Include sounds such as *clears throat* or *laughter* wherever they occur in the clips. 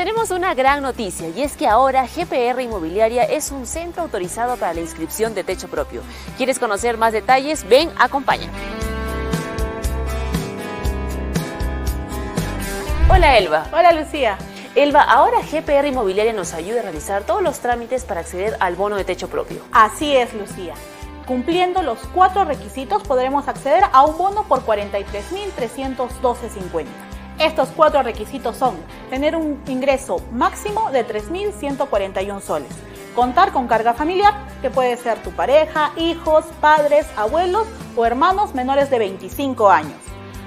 Tenemos una gran noticia y es que ahora GPR Inmobiliaria es un centro autorizado para la inscripción de techo propio. ¿Quieres conocer más detalles? Ven, acompáñame. Hola Elba. Hola Lucía. Elba, ahora GPR Inmobiliaria nos ayuda a realizar todos los trámites para acceder al bono de techo propio. Así es, Lucía. Cumpliendo los cuatro requisitos podremos acceder a un bono por 43.312.50. Estos cuatro requisitos son tener un ingreso máximo de 3.141 soles, contar con carga familiar, que puede ser tu pareja, hijos, padres, abuelos o hermanos menores de 25 años,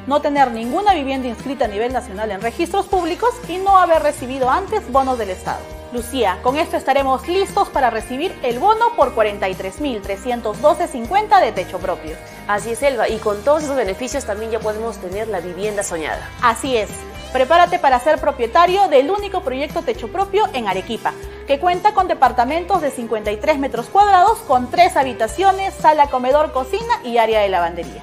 no tener ninguna vivienda inscrita a nivel nacional en registros públicos y no haber recibido antes bonos del Estado. Lucía, con esto estaremos listos para recibir el bono por 43.312.50 de techo propio. Así es, Elba, y con todos esos beneficios también ya podemos tener la vivienda soñada. Así es. Prepárate para ser propietario del único proyecto techo propio en Arequipa, que cuenta con departamentos de 53 metros cuadrados con tres habitaciones, sala, comedor, cocina y área de lavandería.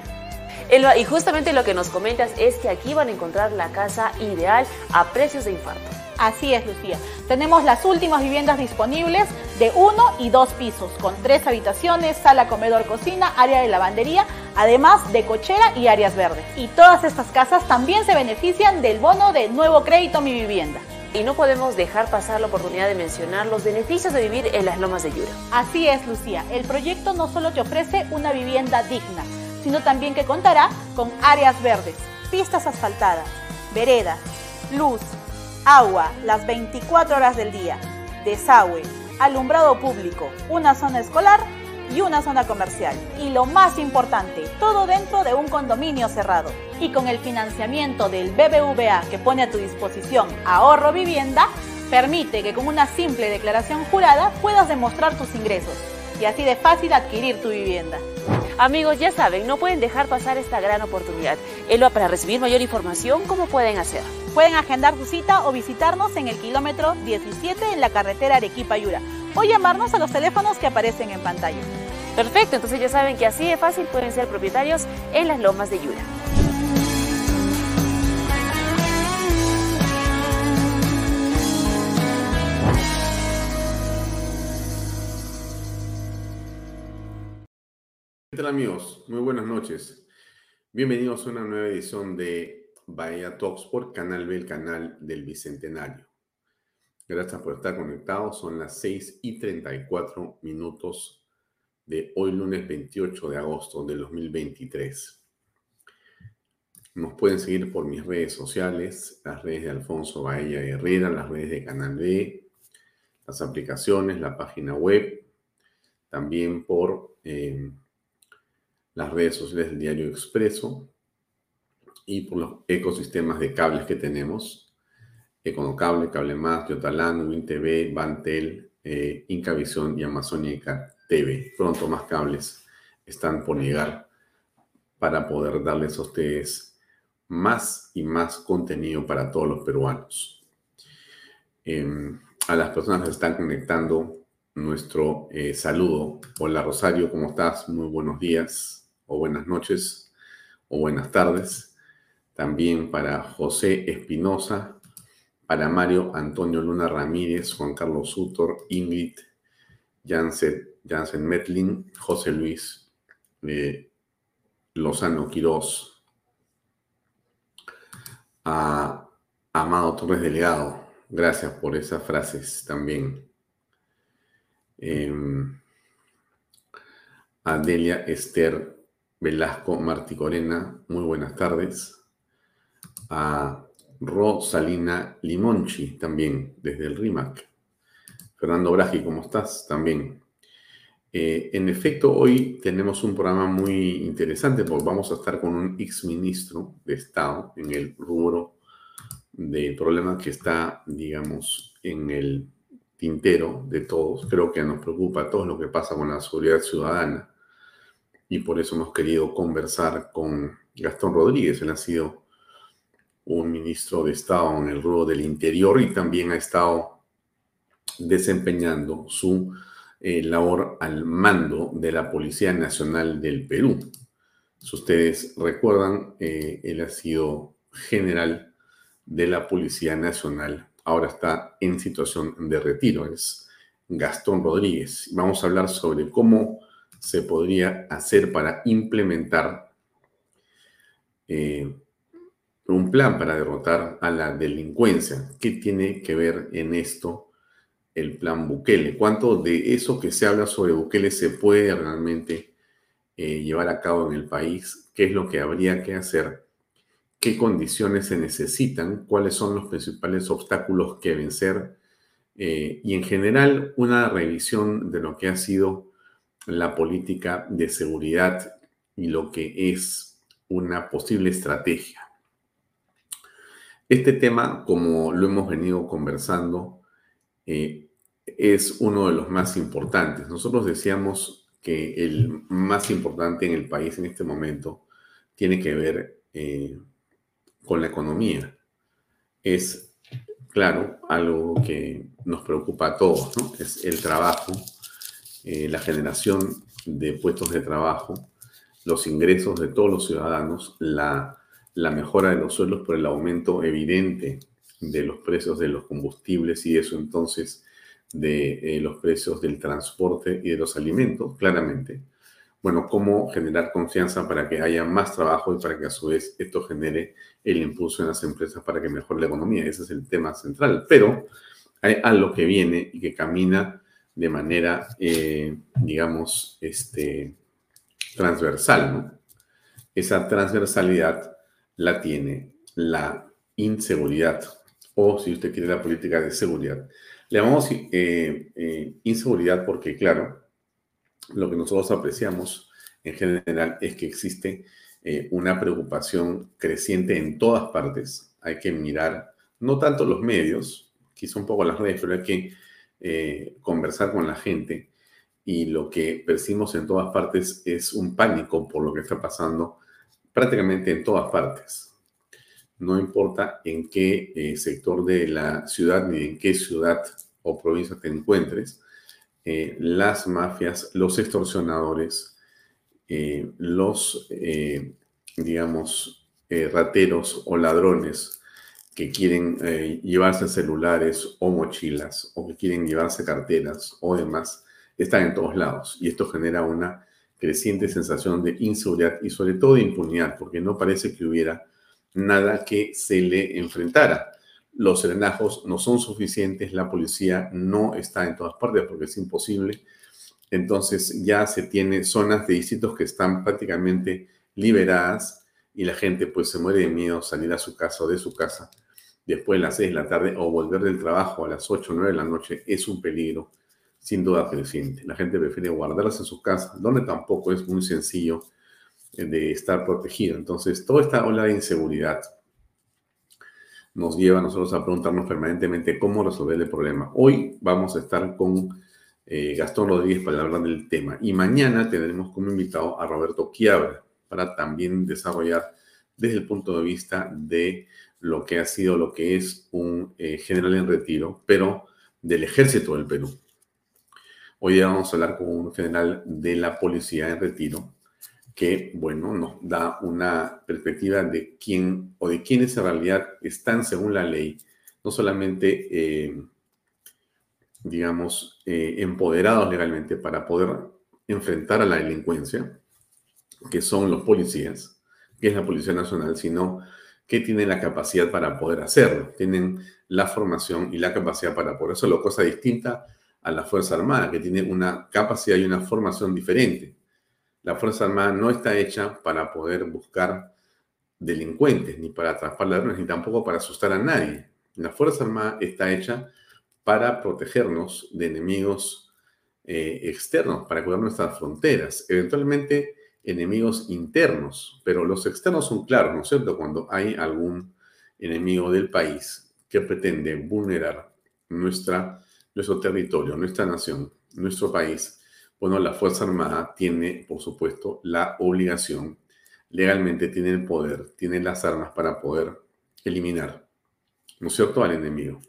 Elba, y justamente lo que nos comentas es que aquí van a encontrar la casa ideal a precios de infarto. Así es, Lucía. Tenemos las últimas viviendas disponibles de uno y dos pisos, con tres habitaciones, sala, comedor, cocina, área de lavandería, además de cochera y áreas verdes. Y todas estas casas también se benefician del bono de nuevo crédito Mi Vivienda. Y no podemos dejar pasar la oportunidad de mencionar los beneficios de vivir en las lomas de Yura. Así es, Lucía. El proyecto no solo te ofrece una vivienda digna, sino también que contará con áreas verdes, pistas asfaltadas, veredas, luz, agua las 24 horas del día, desagüe, alumbrado público, una zona escolar y una zona comercial. Y lo más importante, todo dentro de un condominio cerrado. Y con el financiamiento del BBVA que pone a tu disposición ahorro vivienda, permite que con una simple declaración jurada puedas demostrar tus ingresos y así de fácil adquirir tu vivienda. Amigos, ya saben, no pueden dejar pasar esta gran oportunidad. Elba, para recibir mayor información, ¿cómo pueden hacer? Pueden agendar su cita o visitarnos en el kilómetro 17 en la carretera Arequipa-Yura o llamarnos a los teléfonos que aparecen en pantalla. Perfecto, entonces ya saben que así de fácil pueden ser propietarios en las lomas de Yura. ¿Qué tal amigos? Muy buenas noches. Bienvenidos a una nueva edición de Bahía Talks por Canal B, el canal del Bicentenario. Gracias por estar conectados. Son las 6 y 34 minutos de hoy lunes 28 de agosto del 2023. Nos pueden seguir por mis redes sociales, las redes de Alfonso Bahía Herrera, las redes de Canal B, las aplicaciones, la página web, también por... Eh, las redes sociales del diario Expreso y por los ecosistemas de cables que tenemos. Econocable, Cable Más, Yotalán, WinTV, Bantel, eh, Incavisión y Amazónica TV. Pronto más cables están por llegar para poder darles a ustedes más y más contenido para todos los peruanos. Em, a las personas que se están conectando, nuestro eh, saludo. Hola Rosario, ¿cómo estás? Muy buenos días o buenas noches o buenas tardes. También para José Espinosa, para Mario Antonio Luna Ramírez, Juan Carlos Sutor, Ingrid Jansen, Jansen Metlin, José Luis eh, Lozano Quirós, a Amado Torres Delegado. Gracias por esas frases también. em, Adelia Esther Velasco Marticorena, muy buenas tardes. A Rosalina Limonchi, también desde el RIMAC. Fernando Bragi, ¿cómo estás? También. Eh, en efecto, hoy tenemos un programa muy interesante porque vamos a estar con un ex ministro de Estado en el rubro de problemas que está, digamos, en el tintero de todos. Creo que nos preocupa a todos lo que pasa con la seguridad ciudadana y por eso hemos querido conversar con Gastón Rodríguez. Él ha sido un ministro de Estado en el rubro del interior y también ha estado desempeñando su eh, labor al mando de la Policía Nacional del Perú. Si ustedes recuerdan, eh, él ha sido general de la Policía Nacional. Ahora está en situación de retiro. Es Gastón Rodríguez. Vamos a hablar sobre cómo se podría hacer para implementar eh, un plan para derrotar a la delincuencia. ¿Qué tiene que ver en esto el plan Bukele. ¿Cuánto de eso que se habla sobre Bukele se puede realmente eh, llevar a cabo en el país? ¿Qué es lo que habría que hacer? ¿Qué condiciones se necesitan? ¿Cuáles son los principales obstáculos que vencer? Eh, y en general, una revisión de lo que ha sido la política de seguridad y lo que es una posible estrategia. Este tema, como lo hemos venido conversando, eh, es uno de los más importantes. Nosotros decíamos que el más importante en el país en este momento tiene que ver eh, con la economía. Es, claro, algo que nos preocupa a todos, ¿no? Es el trabajo, eh, la generación de puestos de trabajo, los ingresos de todos los ciudadanos, la, mejora de los sueldos por el aumento evidente de los precios de los combustibles y eso entonces de eh, los precios del transporte y de los alimentos, claramente. Bueno, cómo generar confianza para que haya más trabajo y para que a su vez esto genere el impulso en las empresas para que mejore la economía. Ese es el tema central. Pero hay algo que viene y que camina de manera, eh, digamos, este, transversal. ¿no? Esa transversalidad la tiene la inseguridad o si usted quiere la política de seguridad. Le llamamos eh, eh, inseguridad porque, claro, lo que nosotros apreciamos en general es que existe una preocupación creciente en todas partes. Hay que mirar, no tanto los medios, quizá un poco las redes, pero hay que conversar con la gente y lo que percibimos en todas partes es un pánico por lo que está pasando prácticamente en todas partes. No importa en qué eh, sector de la ciudad ni en qué ciudad o provincia te encuentres, eh, las mafias, los extorsionadores, eh, los, digamos, rateros o ladrones que quieren llevarse celulares o mochilas o que quieren llevarse carteras o demás, están en todos lados. Y esto genera una creciente sensación de inseguridad y sobre todo de impunidad, porque no parece que hubiera nada que se le enfrentara. Los serenajos no son suficientes, la policía no está en todas partes porque es imposible. Entonces ya se tiene zonas de distritos que están prácticamente liberadas y la gente pues se muere de miedo salir a su casa o de su casa después de las 6 de la tarde o volver del trabajo a las 8 o 9 de la noche es un peligro sin duda creciente. La gente prefiere guardarlas en su casa, donde tampoco es muy sencillo de estar protegido. Entonces, toda esta ola de inseguridad nos lleva a nosotros a preguntarnos permanentemente cómo resolver el problema. Hoy vamos a estar con eh, Gastón Rodríguez para hablar del tema y mañana tendremos como invitado a Roberto Quiabra para también desarrollar desde el punto de vista de lo que ha sido, lo que es un eh, general en retiro, pero del ejército del Perú. Hoy vamos a hablar con un general de la policía en retiro, que, bueno, nos da una perspectiva de quién o de quiénes en realidad están según la ley, no solamente, eh, digamos, eh, empoderados legalmente para poder enfrentar a la delincuencia, que son los policías, que es la Policía Nacional, sino que tienen la capacidad para poder hacerlo, tienen la formación y la capacidad para poder hacerlo, cosa distinta a la Fuerza Armada, que tiene una capacidad y una formación diferente. La Fuerza Armada no está hecha para poder buscar delincuentes, ni para atrapar ladrones, ni tampoco para asustar a nadie. La Fuerza Armada está hecha para protegernos de enemigos eh, externos, para cuidar nuestras fronteras, eventualmente enemigos internos, pero los externos son claros, ¿no es cierto? Cuando hay algún enemigo del país que pretende vulnerar nuestra, nuestro territorio, nuestra nación, nuestro país, bueno, la Fuerza Armada tiene, por supuesto, la obligación, legalmente tiene el poder, tiene las armas para poder eliminar, ¿no es cierto?, al enemigo.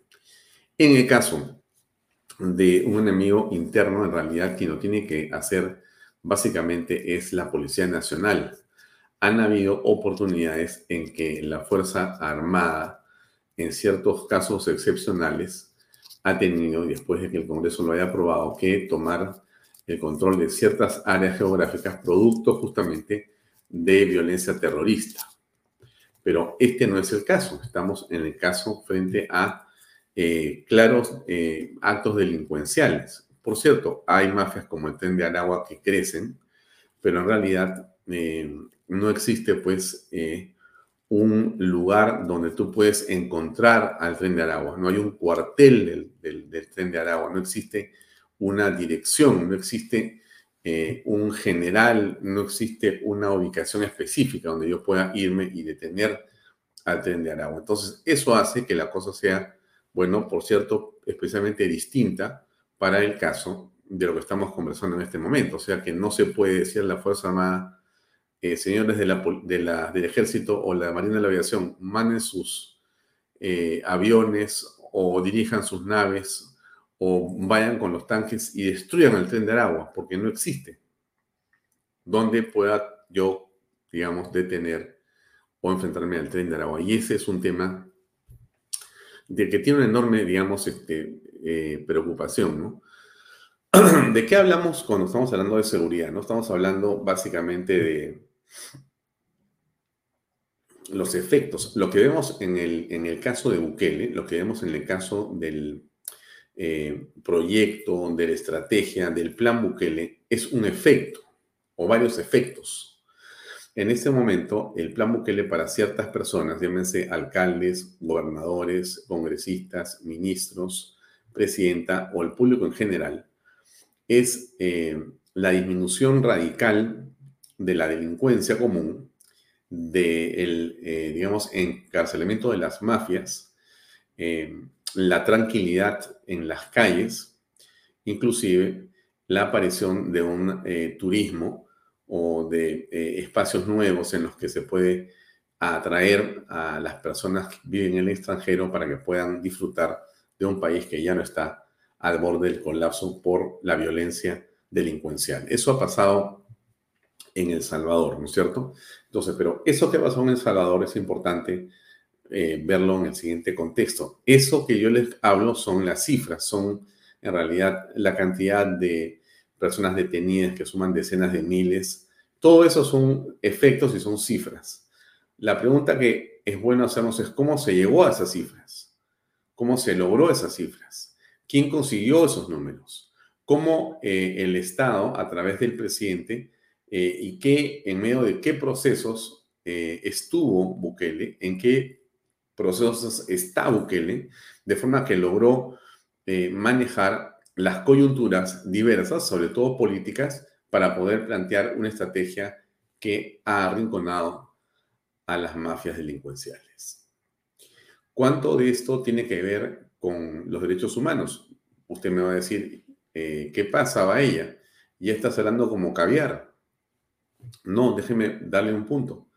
En el caso de un enemigo interno, en realidad quien lo tiene que hacer básicamente es la Policía Nacional. Han habido oportunidades en que la Fuerza Armada, en ciertos casos excepcionales, ha tenido, después de que el Congreso lo haya aprobado, que tomar el control de ciertas áreas geográficas producto justamente de violencia terrorista. Pero este no es el caso. Estamos en el caso frente a eh, claros eh, actos delincuenciales. Por cierto, hay mafias como el tren de Aragua que crecen, pero en realidad eh, no existe pues un lugar donde tú puedes encontrar al tren de Aragua. No hay un cuartel del, del tren de Aragua, no existe una dirección, no existe eh, un general, no existe una ubicación específica donde yo pueda irme y detener al tren de Aragua. Entonces, eso hace que la cosa sea, bueno, por cierto, especialmente distinta para el caso de lo que estamos conversando en este momento. O sea, que no se puede decir la Fuerza Armada, eh, señores del Ejército o la Marina de la Aviación, manden sus eh, aviones o dirijan sus naves o vayan con los tanques y destruyan el tren de Aragua, porque no existe donde pueda yo, digamos, detener o enfrentarme al tren de Aragua. Y ese es un tema de que tiene una enorme, digamos, este, eh, preocupación, ¿no? *clears throat* ¿De qué hablamos cuando estamos hablando de seguridad? No estamos hablando básicamente de los efectos. Lo que vemos en el, en el caso de Bukele, lo que vemos en el caso del eh, proyecto, de la estrategia, del plan Bukele, es un efecto o varios efectos. En este momento, el plan Bukele para ciertas personas, llámense alcaldes, gobernadores, congresistas, ministros, presidenta o el público en general, es eh, la disminución radical de la delincuencia común, del, de eh, digamos, encarcelamiento de las mafias, la tranquilidad en las calles, inclusive la aparición de un eh, turismo o de eh, espacios nuevos en los que se puede atraer a las personas que viven en el extranjero para que puedan disfrutar de un país que ya no está al borde del colapso por la violencia delincuencial. Eso ha pasado en El Salvador, ¿no es cierto? Entonces, pero eso que pasó en El Salvador es importante eh, verlo en el siguiente contexto. Eso que yo les hablo son las cifras, son en realidad la cantidad de personas detenidas que suman decenas de miles. Todo eso son efectos y son cifras. La pregunta que es bueno hacernos es cómo se llegó a esas cifras, cómo se logró esas cifras, quién consiguió esos números, cómo eh, el Estado, a través del presidente, eh, y qué, en medio de qué procesos estuvo Bukele, en qué procesos está Bukele, de forma que logró eh, manejar las coyunturas diversas, sobre todo políticas, para poder plantear una estrategia que ha arrinconado a las mafias delincuenciales. ¿Cuánto de esto tiene que ver con los derechos humanos? Usted me va a decir, eh, ¿qué pasaba ella? Ya está hablando como caviar. No, déjeme darle un punto.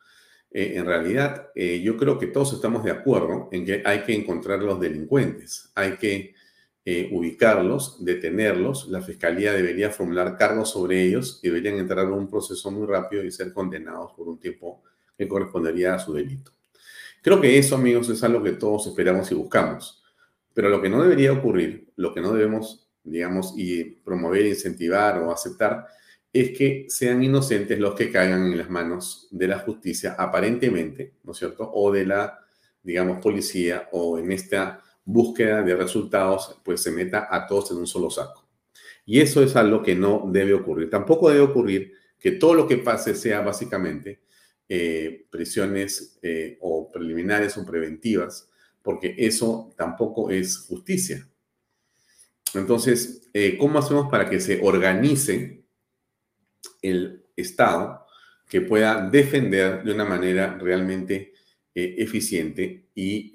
Eh, en realidad eh, yo creo que todos estamos de acuerdo en que hay que encontrar los delincuentes, hay que eh, ubicarlos, detenerlos, la fiscalía debería formular cargos sobre ellos y deberían entrar en un proceso muy rápido y ser condenados por un tiempo que correspondería a su delito. Creo que eso, amigos, es algo que todos esperamos y buscamos. Pero lo que no debería ocurrir, lo que no debemos, digamos, y promover, incentivar o aceptar, es que sean inocentes los que caigan en las manos de la justicia, aparentemente, ¿no es cierto? O de la, digamos, policía, o en esta búsqueda de resultados, pues se meta a todos en un solo saco. Y eso es algo que no debe ocurrir. Tampoco debe ocurrir que todo lo que pase sea básicamente eh, prisiones eh, o preliminares o preventivas, porque eso tampoco es justicia. Entonces, eh, ¿cómo hacemos para que se organice el Estado que pueda defender de una manera realmente eficiente y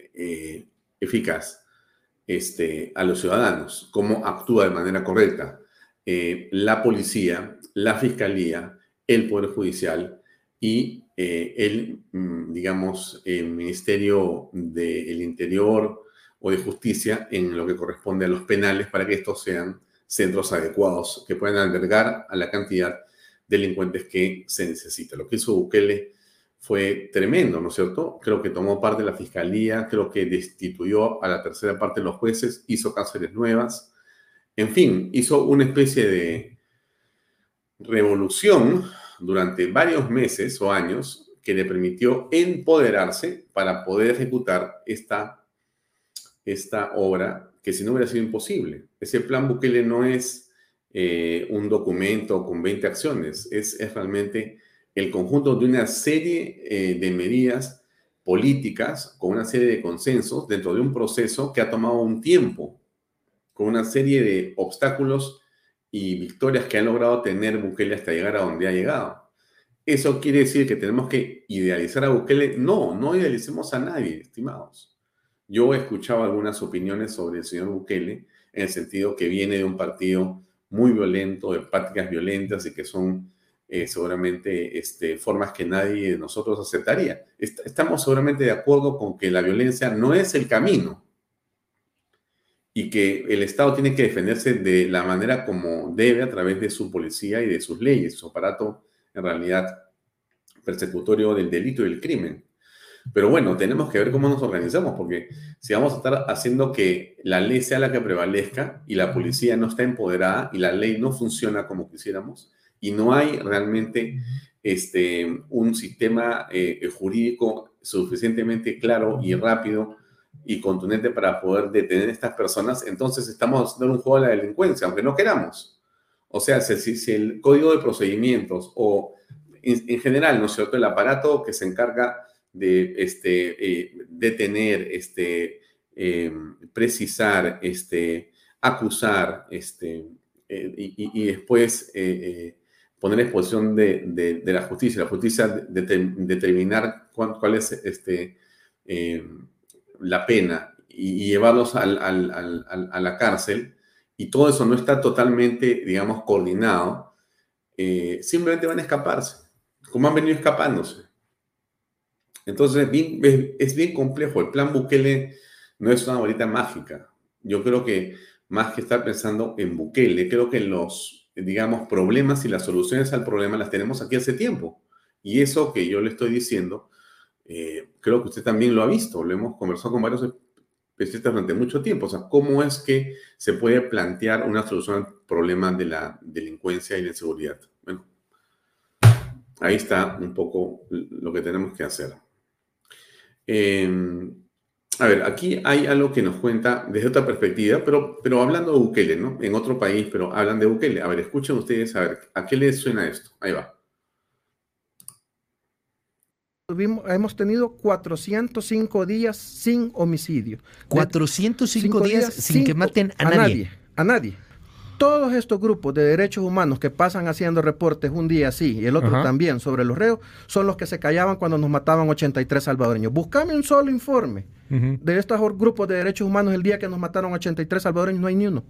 eficaz este, a los ciudadanos? ¿Cómo actúa de manera correcta la policía, la fiscalía, el Poder Judicial y eh, el, mm, digamos, el Ministerio del Interior o de Justicia en lo que corresponde a los penales para que estos sean centros adecuados que puedan albergar a la cantidad de delincuentes que se necesita. Lo que hizo Bukele fue tremendo, ¿no es cierto? Creo que tomó parte de la fiscalía, creo que destituyó a la tercera parte de los jueces, hizo cárceles nuevas, en fin, hizo una especie de revolución durante varios meses o años que le permitió empoderarse para poder ejecutar esta, esta obra que si no hubiera sido imposible. Ese plan Bukele no es eh, un documento con 20 acciones, es, realmente el conjunto de una serie eh, de medidas políticas con una serie de consensos dentro de un proceso que ha tomado un tiempo, con una serie de obstáculos y victorias que ha logrado tener Bukele hasta llegar a donde ha llegado. ¿Eso quiere decir que tenemos que idealizar a Bukele? No, no idealicemos a nadie, estimados. Yo he escuchado algunas opiniones sobre el señor Bukele en el sentido que viene de un partido muy violento, de prácticas violentas y que son eh, seguramente este, formas que nadie de nosotros aceptaría. estamos seguramente de acuerdo con que la violencia no es el camino y que el Estado tiene que defenderse de la manera como debe a través de su policía y de sus leyes, su aparato en realidad persecutorio del delito y el crimen. Pero bueno, tenemos que ver cómo nos organizamos, porque si vamos a estar haciendo que la ley sea la que prevalezca y la policía no está empoderada y la ley no funciona como quisiéramos y no hay realmente este, un sistema eh, jurídico suficientemente claro y rápido y contundente para poder detener a estas personas, entonces estamos haciendo un juego de la delincuencia, aunque no queramos. O sea, si, el código de procedimientos o en, general, ¿no es cierto?, el aparato que se encarga de este, eh, detener, este, em, precisar, este, acusar, este, eh, y, después eh, poner en exposición de, la justicia, la justicia determinar cuál, es este, em, la pena y, llevarlos a la cárcel, y todo eso no está totalmente, digamos, coordinado, simplemente van a escaparse, como han venido escapándose. Entonces, es bien complejo. El plan Bukele no es una bolita mágica. Yo creo que más que estar pensando en Bukele, creo que los, digamos, problemas y las soluciones al problema las tenemos aquí hace tiempo. Y eso que yo le estoy diciendo, eh, creo que usted también lo ha visto. Lo hemos conversado con varios especialistas durante mucho tiempo. O sea, ¿cómo es que se puede plantear una solución al problema de la delincuencia y la inseguridad? Bueno, ahí está un poco lo que tenemos que hacer. Em, a ver, aquí hay algo que nos cuenta desde otra perspectiva, pero, pero hablando de Bukele, ¿no? En otro país, pero hablan de Bukele. A ver, escuchen ustedes, a ver, ¿a qué les suena esto? Ahí va. Hemos tenido 405 días sin homicidio. 405 días, sin, que maten a, nadie. A nadie. Todos estos grupos de derechos humanos que pasan haciendo reportes un día sí y el otro también sobre los reos son los que se callaban cuando nos mataban 83 salvadoreños. Búscame un solo informe de estos grupos de derechos humanos el día que nos mataron 83 salvadoreños. No hay ni uno.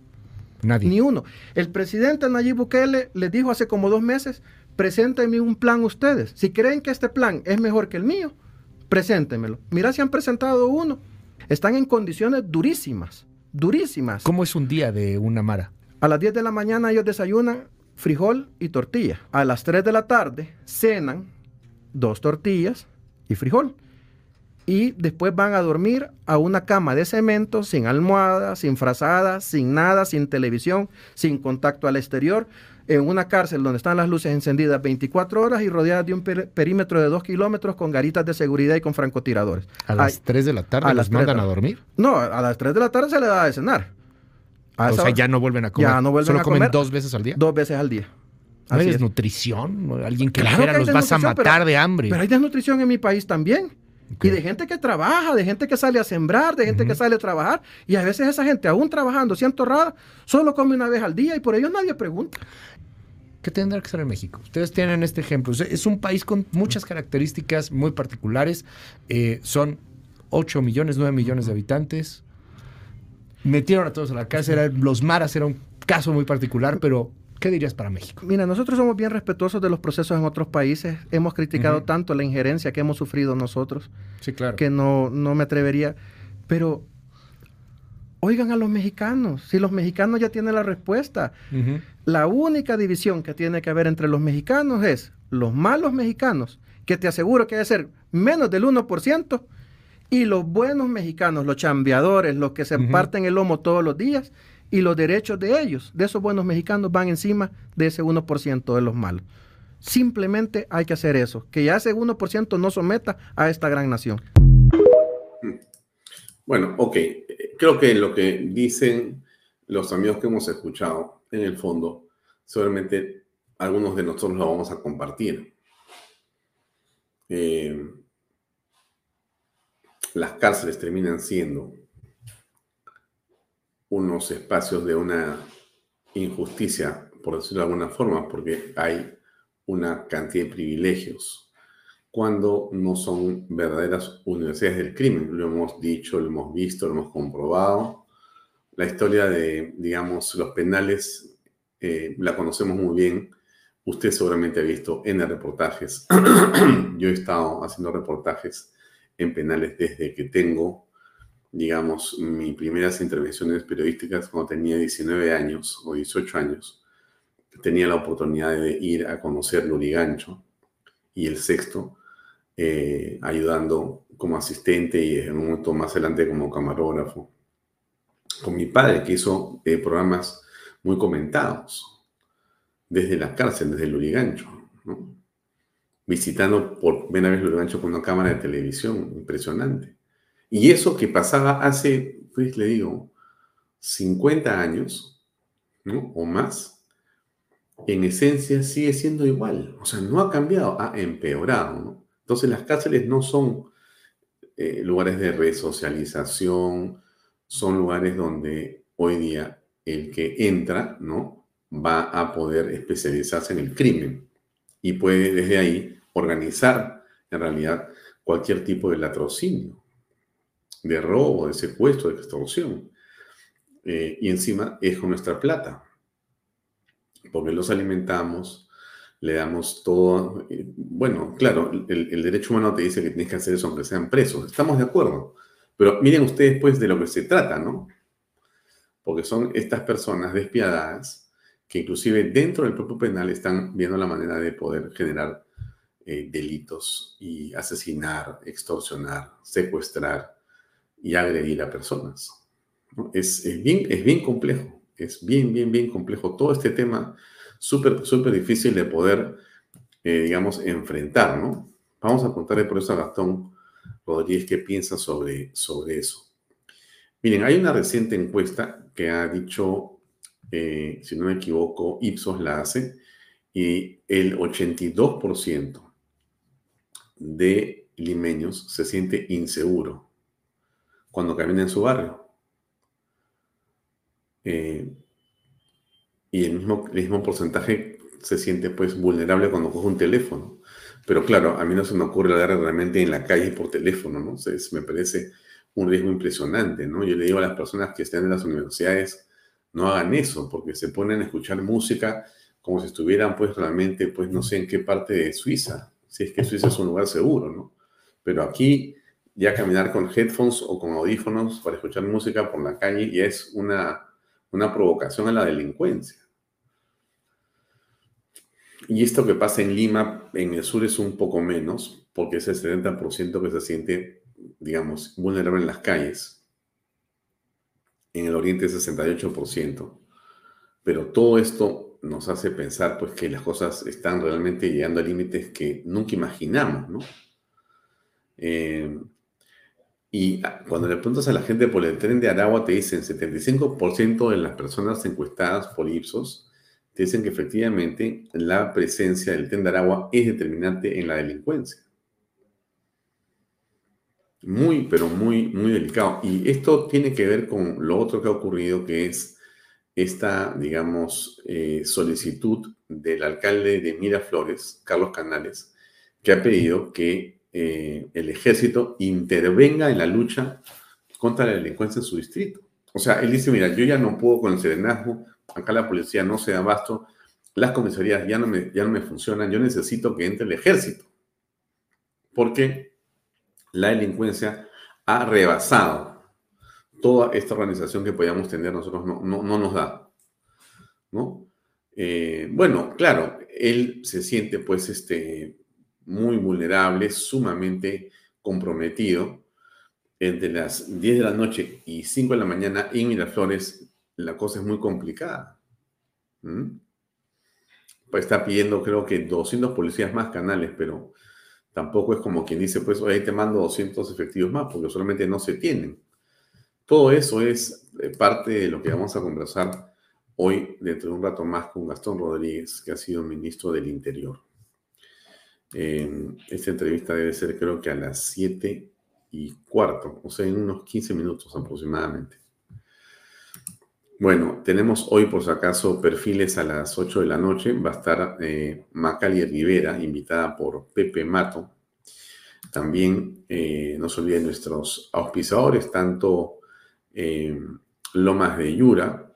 Nadie. Ni uno. El presidente Nayib Bukele les dijo hace como dos meses, preséntenme un plan ustedes. Si creen que este plan es mejor que el mío, preséntenmelo. Mira si han presentado uno. Están en condiciones durísimas, durísimas. ¿Cómo es un día de una mara? A las 10 de la mañana ellos desayunan frijol y tortilla. A las 3 de la tarde cenan dos tortillas y frijol. Y después van a dormir a una cama de cemento, sin almohada, sin frazada, sin nada, sin televisión, sin contacto al exterior, en una cárcel donde están las luces encendidas 24 horas y rodeadas de un perímetro de 2 kilómetros con garitas de seguridad y con francotiradores. ¿A las 3 de la tarde a las mandan a dormir? No, a las 3 de la tarde se le da de cenar. o sea, ya no vuelven a comer. Ya no vuelven ¿Solo a comen comer. dos veces al día? Dos veces al día. ¿No hay desnutrición? Alguien que Claro dijera, que los vas a pero- matar de hambre. Pero hay desnutrición en mi país también. Y de gente que trabaja, de gente que sale a sembrar, de gente que sale a trabajar. Y a veces esa gente, aún trabajando, siendo honrada, solo come una vez al día y por ello nadie pregunta. ¿Qué tendrá que ser en México? Ustedes tienen este ejemplo. Es un país con muchas características muy particulares. Eh, son 8 millones, 9 millones de habitantes. Metieron a todos a la cárcel. Los maras era un caso muy particular, pero ¿qué dirías para México? Mira, nosotros somos bien respetuosos de los procesos en otros países. Hemos criticado tanto la injerencia que hemos sufrido nosotros Sí, claro. que no, no me atrevería. Pero oigan a los mexicanos. Si los mexicanos ya tienen la respuesta. La única división que tiene que haber entre los mexicanos es los malos mexicanos, que te aseguro que debe ser menos del 1%, y los buenos mexicanos, los chambeadores, los que se parten el lomo todos los días, y los derechos de ellos, de esos buenos mexicanos, van encima de ese 1% de los malos. Simplemente hay que hacer eso, que ya ese 1% no someta a esta gran nación. Bueno, ok. Creo que lo que dicen los amigos que hemos escuchado, en el fondo, seguramente algunos de nosotros lo vamos a compartir. Eh, las cárceles terminan siendo unos espacios de una injusticia, por decirlo de alguna forma, porque hay una cantidad de privilegios cuando no son verdaderas universidades del crimen. Lo hemos dicho, lo hemos visto, lo hemos comprobado. La historia de, digamos, los penales eh, la conocemos muy bien. Usted seguramente ha visto en reportajes. *clears throat* Yo he estado haciendo reportajes en penales desde que tengo, digamos, mis primeras intervenciones periodísticas cuando tenía 19 años o 18 años. Tenía la oportunidad de ir a conocer Lurigancho y el sexto, eh, ayudando como asistente y en un momento más adelante como camarógrafo. Con mi padre, que hizo eh, programas muy comentados desde la cárcel, desde Lurigancho, ¿no? visitando por primera vez Lurigancho con una cámara de televisión impresionante. Y eso que pasaba hace, pues le digo, 50 años o más, en esencia sigue siendo igual. O sea, no ha cambiado, ha empeorado. Entonces las cárceles no son eh, lugares de resocialización, son lugares donde hoy día el que entra, ¿no? Va a poder especializarse en el crimen y puede desde ahí organizar en realidad cualquier tipo de latrocinio, de robo, de secuestro, de extorsión. Eh, y encima es con nuestra plata, porque los alimentamos, le damos todo. eh, Bueno, claro, el, derecho humano te dice que tienes que hacer eso aunque sean presos. Estamos de acuerdo. Pero miren ustedes, pues, de lo que se trata, ¿no? Porque son estas personas despiadadas que inclusive dentro del propio penal están viendo la manera de poder generar eh, delitos y asesinar, extorsionar, secuestrar y agredir a personas. Es, es bien, es bien complejo, es bien, bien, bien complejo. Todo este tema súper, súper difícil de poder, eh, digamos, enfrentar, ¿no? Vamos a contarle por eso a Gastón Rodríguez qué piensa sobre, sobre eso. Miren, hay una reciente encuesta que ha dicho, eh, si no me equivoco, Ipsos la hace, y el 82% de limeños se siente inseguro cuando camina en su barrio. Eh, y el mismo, el mismo porcentaje se siente pues vulnerable cuando coge un teléfono. Pero claro, a mí no se me ocurre hablar realmente en la calle por teléfono, ¿no? Entonces, me parece un riesgo impresionante, ¿no? Yo le digo a las personas que están en las universidades, no hagan eso, porque se ponen a escuchar música como si estuvieran pues realmente, pues no sé en qué parte de Suiza, si es que Suiza es un lugar seguro, ¿no? Pero aquí ya caminar con headphones o con audífonos para escuchar música por la calle ya es una, una provocación a la delincuencia. Y esto que pasa en Lima, en el sur es un poco menos, porque es el 70% que se siente, digamos, vulnerable en las calles. En el oriente es 68%. Pero todo esto nos hace pensar pues que las cosas están realmente llegando a límites que nunca imaginamos, ¿no? Eh, Y ah, cuando le preguntas a la gente por el tren de Aragua, te dicen 75% de las personas encuestadas por Ipsos te dicen que efectivamente la presencia del tren de Aragua es determinante en la delincuencia. Muy, pero muy, muy delicado. Y esto tiene que ver con lo otro que ha ocurrido, que es esta, digamos, eh, solicitud del alcalde de Miraflores, Carlos Canales, que ha pedido que eh, el ejército intervenga en la lucha contra la delincuencia en su distrito. O sea, él dice, mira, yo ya no puedo con el serenazgo, acá la policía no se da abasto, las comisarías ya no me, ya no me funcionan, yo necesito que entre el ejército. Porque la delincuencia ha rebasado toda esta organización que podíamos tener nosotros, no, no, no nos da. ¿no? Eh, bueno, claro, él se siente pues este, muy vulnerable, sumamente comprometido. Entre las 10 de la noche y 5 de la mañana en Miraflores, la cosa es muy complicada. Pues está pidiendo, creo que 200 policías más canales, pero tampoco es como quien dice, pues, ahí te mando 200 efectivos más, porque solamente no se tienen. Todo eso es eh, parte de lo que vamos a conversar hoy, dentro de un rato más, con Gastón Rodríguez, que ha sido ministro del Interior esta entrevista debe ser creo que a las 7 y cuarto, o sea, en unos 15 minutos aproximadamente. Bueno, tenemos hoy por si acaso perfiles a las 8 de la noche. Va a estar eh, Rivera, invitada por Pepe Mato. También eh, no se olviden nuestros auspiciadores, tanto eh, Lomas de Yura,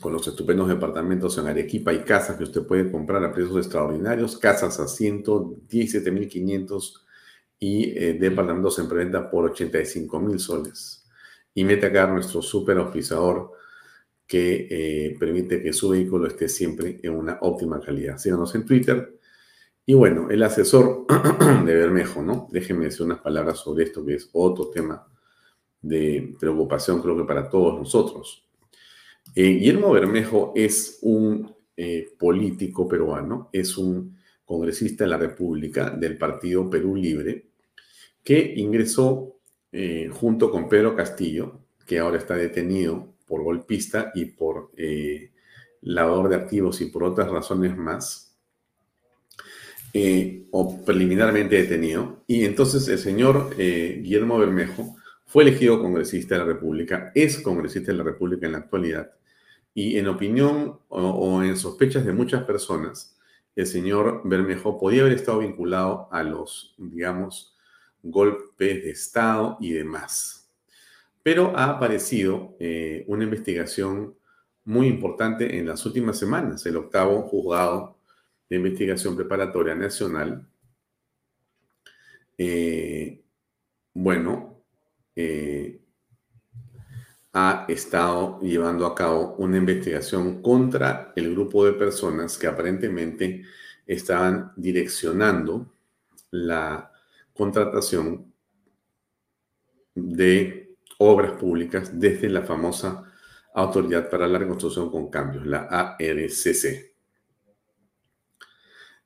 con los estupendos departamentos en Arequipa y casas que usted puede comprar a precios extraordinarios, casas a 117.500 y eh, departamentos en preventa por 85.000 soles. Y Metacar, nuestro super que eh, permite que su vehículo esté siempre en una óptima calidad. Síganos en Twitter. Y bueno, el asesor *clears throat* de Bermejo, ¿no? Déjenme decir unas palabras sobre esto, que es otro tema de preocupación, creo que para todos nosotros. Eh, Guillermo Bermejo es un eh, político peruano, es un congresista de la República del Partido Perú Libre, que ingresó eh, junto con Pedro Castillo, que ahora está detenido por golpista y por lavador de activos y por otras razones más, o preliminarmente detenido. Y entonces el señor Guillermo Bermejo fue elegido congresista de la República, es congresista de la República en la actualidad, y en opinión o, en sospechas de muchas personas, el señor Bermejo podía haber estado vinculado a los, digamos, golpes de Estado y demás. Pero ha aparecido eh, una investigación muy importante en las últimas semanas, el octavo juzgado de investigación preparatoria nacional. Eh, bueno, eh, ha estado llevando a cabo una investigación contra el grupo de personas que aparentemente estaban direccionando la contratación de obras públicas desde la famosa Autoridad para la Reconstrucción con Cambios, la ARCC.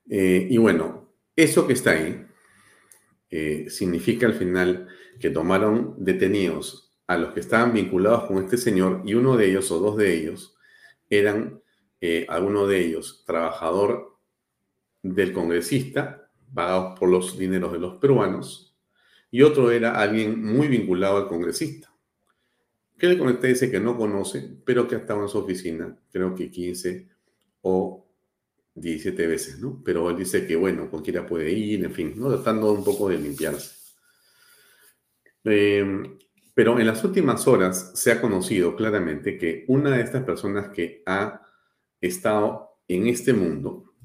Eh, y bueno, eso que está ahí eh, significa al final que tomaron detenidos a los que estaban vinculados con este señor y uno de ellos o dos de ellos eran, eh, alguno de ellos, trabajador del congresista, pagados por los dineros de los peruanos, y otro era alguien muy vinculado al congresista, que el congresista dice que no conoce, pero que ha estado en su oficina, creo que 15 o 17 veces, ¿no? Pero él dice que, bueno, cualquiera puede ir, en fin, ¿no? Tratando un poco de limpiarse. Eh, pero en las últimas horas se ha conocido claramente que una de estas personas que ha estado en este mundo,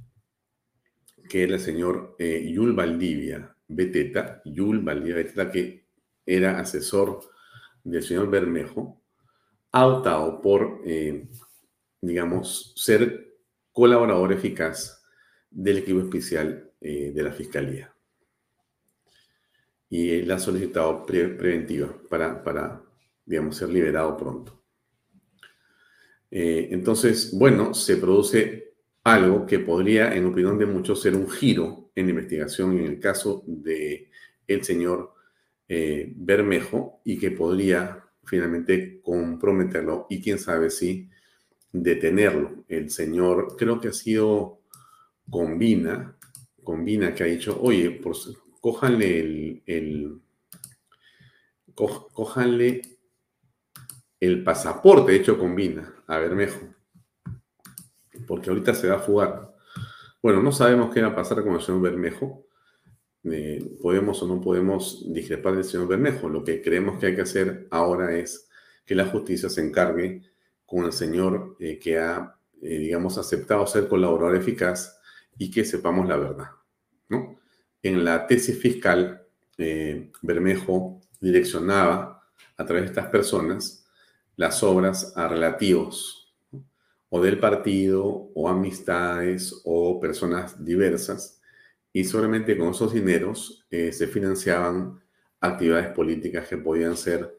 que era el señor eh, Yul Valdivia Beteta, Yul Valdivia Beteta, que era asesor del señor Bermejo, ha optado por, eh, digamos, ser colaborador eficaz del equipo especial de la Fiscalía y él ha solicitado preventiva para, para, digamos, ser liberado pronto. Eh, entonces, bueno, se produce algo que podría, en opinión de muchos, ser un giro en la investigación en el caso de el señor eh, Bermejo y que podría finalmente comprometerlo y quién sabe si detenerlo. El señor, creo que ha sido Combina, Combina que ha dicho, oye, pues cójanle el, el el pasaporte hecho Combina a Bermejo, porque ahorita se va a fugar. Bueno, no sabemos qué va a pasar con el señor Bermejo. Eh, podemos o no podemos discrepar del señor Bermejo. Lo que creemos que hay que hacer ahora es que la justicia se encargue con el señor eh, que ha, eh, digamos, aceptado ser colaborador eficaz y que sepamos la verdad. ¿no? En la tesis fiscal, Bermejo direccionaba a través de estas personas las obras a relativos o del partido o amistades o personas diversas y solamente con esos dineros eh, se financiaban actividades políticas que podían ser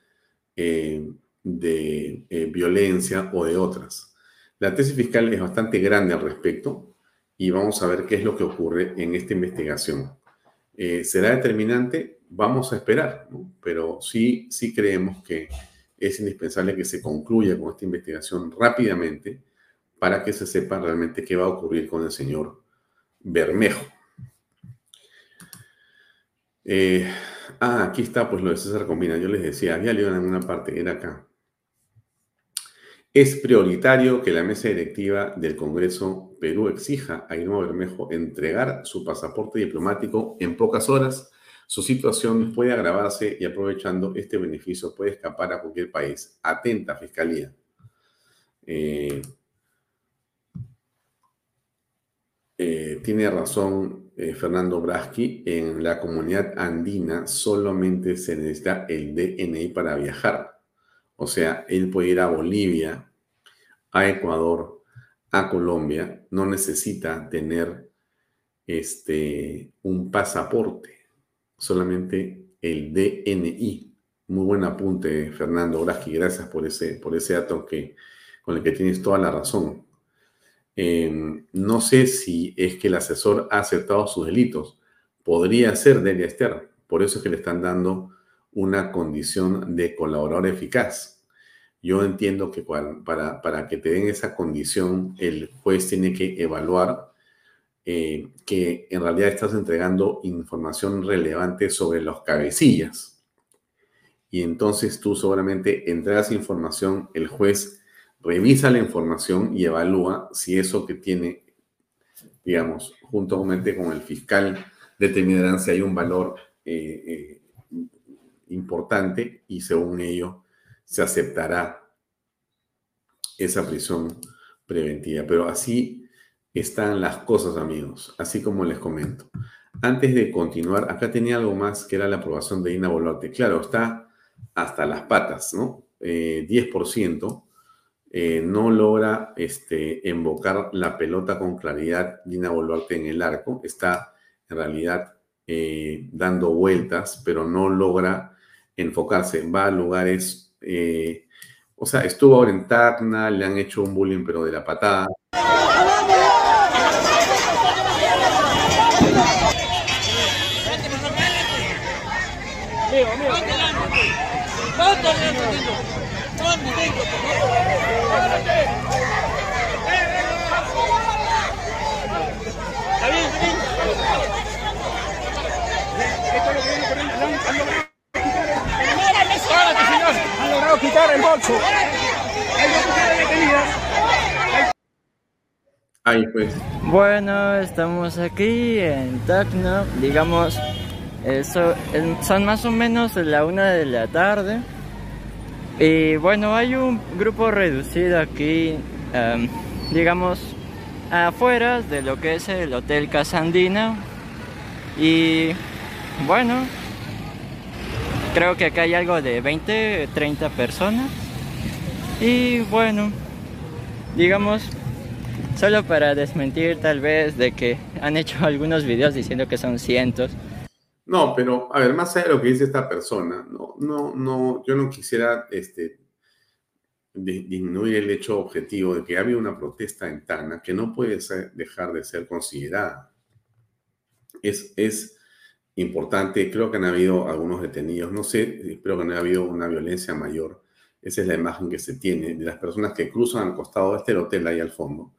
eh, de eh, violencia o de otras. La tesis fiscal es bastante grande al respecto y vamos a ver qué es lo que ocurre en esta investigación. ¿Será determinante? Vamos a esperar, pero sí, sí creemos que es indispensable que se concluya con esta investigación rápidamente para que se sepa realmente qué va a ocurrir con el señor Bermejo. Eh, ah, aquí está pues lo de César Combina. Yo les decía, había leído en alguna parte, era acá. Es prioritario que la mesa directiva del Congreso Perú exija a Irma Bermejo entregar su pasaporte diplomático en pocas horas su situación puede agravarse y aprovechando este beneficio puede escapar a cualquier país. Atenta, Fiscalía. Eh, eh, tiene razón eh, Fernando Braschi, en la comunidad andina solamente se necesita el DNI para viajar. O sea, él puede ir a Bolivia, a Ecuador, a Colombia, no necesita tener este, un pasaporte solamente el DNI. Muy buen apunte, Fernando Braschi. Gracias por ese, por ese dato que, con el que tienes toda la razón. Em, no sé si es que el asesor ha aceptado sus delitos. Podría ser Delia Esther. Por eso es que le están dando una condición de colaborador eficaz. Yo entiendo que para, para que te den esa condición, el juez tiene que evaluar eh, que en realidad estás entregando información relevante sobre los cabecillas. Y entonces tú seguramente entregas información, el juez revisa la información y evalúa si eso que tiene, digamos, juntamente con el fiscal, determinarán si hay un valor eh, eh, importante y según ello se aceptará esa prisión preventiva. Pero así están las cosas, amigos, así como les comento. Antes de continuar, acá tenía algo más que era la aprobación de Ina Boluarte. Claro, está hasta las patas, ¿no? 10%. Eh, eh, no logra este, invocar la pelota con claridad Dina Boluarte en el arco. Está en realidad eh, dando vueltas, pero no logra enfocarse. Va a lugares, o sea, estuvo ahora en Tacna, le han hecho un bullying, pero de la patada. Quitar el bolso. Ahí pues. Bueno, estamos aquí en Tacna, digamos, eso, son más o menos la una de la tarde. Y bueno, hay un grupo reducido aquí, em, digamos, afuera de lo que es el Hotel Casandina. Y bueno, creo que acá hay algo de 20, 30 personas. Y bueno, digamos, solo para desmentir tal vez de que han hecho *laughs* algunos videos diciendo que son cientos. No, pero a ver, más allá de lo que dice esta persona, no, no, no, yo no quisiera este, disminuir el hecho objetivo de que había una protesta en Tana que no puede dejar de ser considerada. Es, es importante, creo que han habido algunos detenidos, no sé, espero que no haya habido una violencia mayor. Esa es la imagen que se tiene de las personas que cruzan al costado de este hotel ahí al fondo,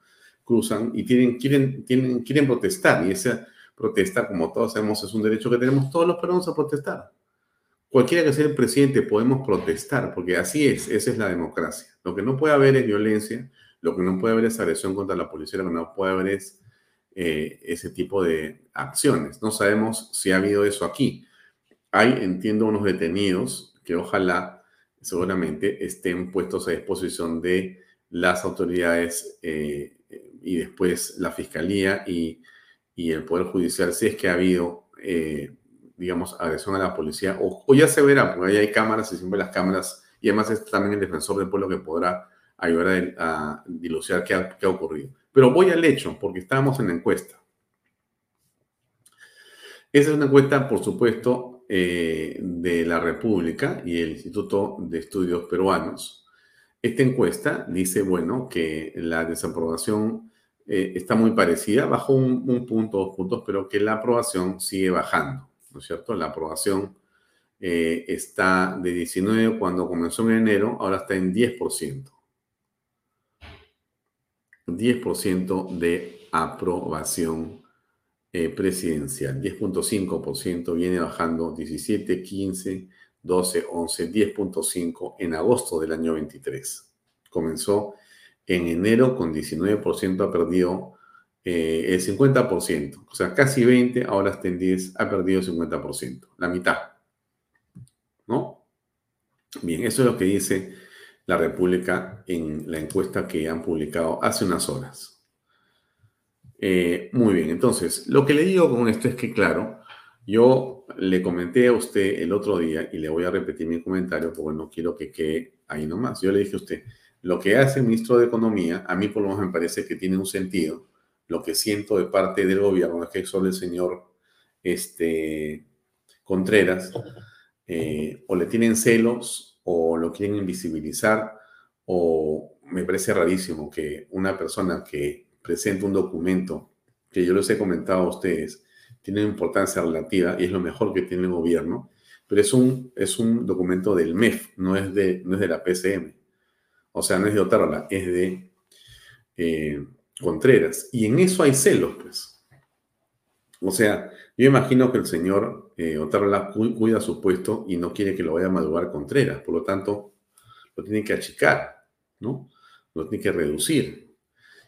cruzan y tienen, quieren, tienen, quieren protestar. Y esa protesta, como todos sabemos, es un derecho que tenemos todos los peruanos a protestar. Cualquiera que sea el presidente podemos protestar, porque así es, esa es la democracia. Lo que no puede haber es violencia, lo que no puede haber es agresión contra la policía, lo que no puede haber es eh, ese tipo de acciones. No sabemos si ha habido eso aquí. Hay, entiendo, unos detenidos que ojalá, seguramente, estén puestos a disposición de las autoridades eh, y después la fiscalía y, el Poder Judicial, si es que ha habido, eh, digamos, agresión a la policía, o, ya se verá, porque ahí hay cámaras y siempre las cámaras, y además es también el defensor del pueblo que podrá ayudar a, a dilucidar qué ha ocurrido. Pero voy al hecho, porque estábamos en la encuesta. Esa es una encuesta, por supuesto, eh, de la República y el Instituto de Estudios Peruanos. Esta encuesta dice, bueno, que la desaprobación eh, está muy parecida, bajó un, punto, dos puntos, pero que la aprobación sigue bajando, ¿no es cierto? La aprobación eh, está de 19 cuando comenzó en enero, ahora está en 10%. 10% de aprobación eh, presidencial. 10.5% viene bajando 17, 15, 12, 11, 10.5 en agosto del año 23. Comenzó en enero con 19%, ha perdido eh, el 50%, o sea, casi 20, ahora está en 10, ha perdido el 50%, la mitad. ¿No? Bien, eso es lo que dice la República en la encuesta que han publicado hace unas horas. Eh, muy bien, entonces, lo que le digo con esto es que, claro, yo le comenté a usted el otro día y le voy a repetir mi comentario porque no quiero que quede ahí nomás. Yo le dije a usted, lo que hace el ministro de Economía, a mí por lo menos me parece que tiene un sentido. Lo que siento de parte del gobierno es que solo el señor este, Contreras eh, o le tienen celos o lo quieren invisibilizar o me parece rarísimo que una persona que presenta un documento que yo les he comentado a ustedes tiene importancia relativa y es lo mejor que tiene el gobierno, pero es un, es un documento del MEF, no es de, no es de la PCM. O sea, no es de Otárola, es de eh, Contreras. Y en eso hay celos, pues. O sea, yo imagino que el señor eh, Otárola cuida su puesto y no quiere que lo vaya a madurar Contreras. Por lo tanto, lo tiene que achicar, ¿no? Lo tiene que reducir.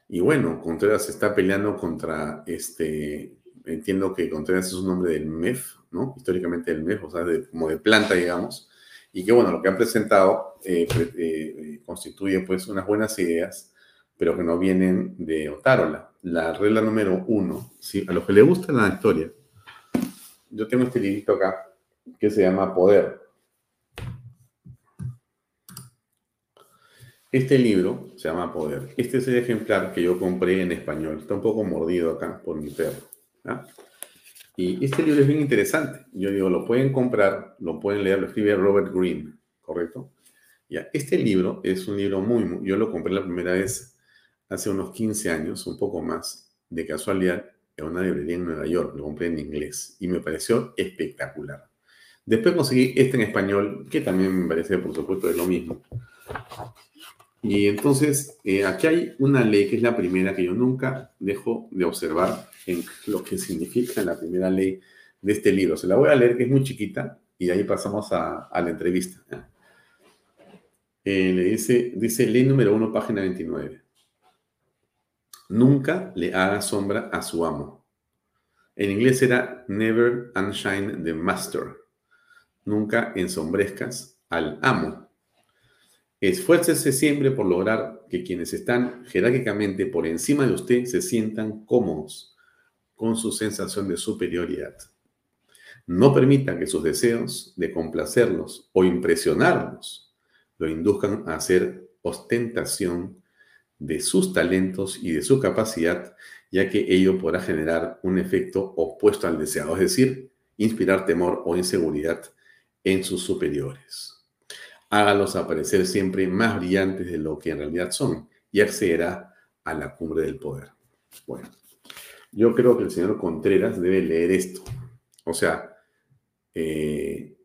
Y bueno, Contreras está peleando contra este. Entiendo que Contreras es un nombre del MEF, ¿no? Históricamente del MEF, o sea, como de planta, digamos. Y que bueno, lo que han presentado eh, eh, constituye pues unas buenas ideas, pero que no vienen de Otárola. La regla número uno, ¿sí? a los que les gusta la historia, yo tengo este librito acá que se llama Poder. Este libro se llama Poder. Este es el ejemplar que yo compré en español. Está un poco mordido acá por mi perro. Y este libro es bien interesante. Yo digo, lo pueden comprar, lo pueden leer, lo escribe Robert Greene, ¿correcto? Ya, este libro es un libro muy, muy, yo lo compré la primera vez hace unos 15 años, un poco más, de casualidad, en una librería en Nueva York, lo compré en inglés y me pareció espectacular. Después conseguí este en español, que también me parece, por supuesto, es lo mismo. Y entonces, eh, aquí hay una ley que es la primera que yo nunca dejo de observar en lo que significa la primera ley de este libro. Se la voy a leer, que es muy chiquita, y ahí pasamos a, la entrevista. Eh, le dice, dice ley número uno, página 29. Nunca le haga sombra a su amo. En inglés era never unshine the master. Nunca ensombrezcas al amo. Esfuércese siempre por lograr que quienes están jerárquicamente por encima de usted se sientan cómodos con su sensación de superioridad. No permita que sus deseos de complacerlos o impresionarlos lo induzcan a hacer ostentación de sus talentos y de su capacidad, ya que ello podrá generar un efecto opuesto al deseado, es decir, inspirar temor o inseguridad en sus superiores. Hágalos aparecer siempre más brillantes de lo que en realidad son y accederá a la cumbre del poder. Bueno, yo creo que el señor Contreras debe leer esto. O sea, eh,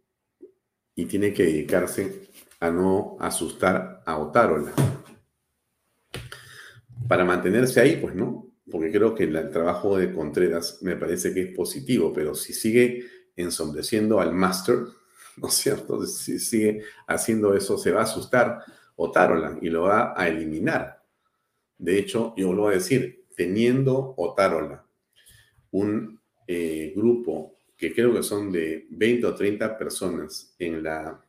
y tiene que dedicarse a no asustar a Otárola. Para mantenerse ahí, pues no, porque creo que el trabajo de Contreras me parece que es positivo, pero si sigue ensombreciendo al máster, *laughs* ¿no es cierto? Si sigue haciendo eso, se va a asustar Otárola y lo va a eliminar. De hecho, yo lo voy a decir, teniendo Otárola un eh, grupo que creo que son de 20 o 30 personas en la,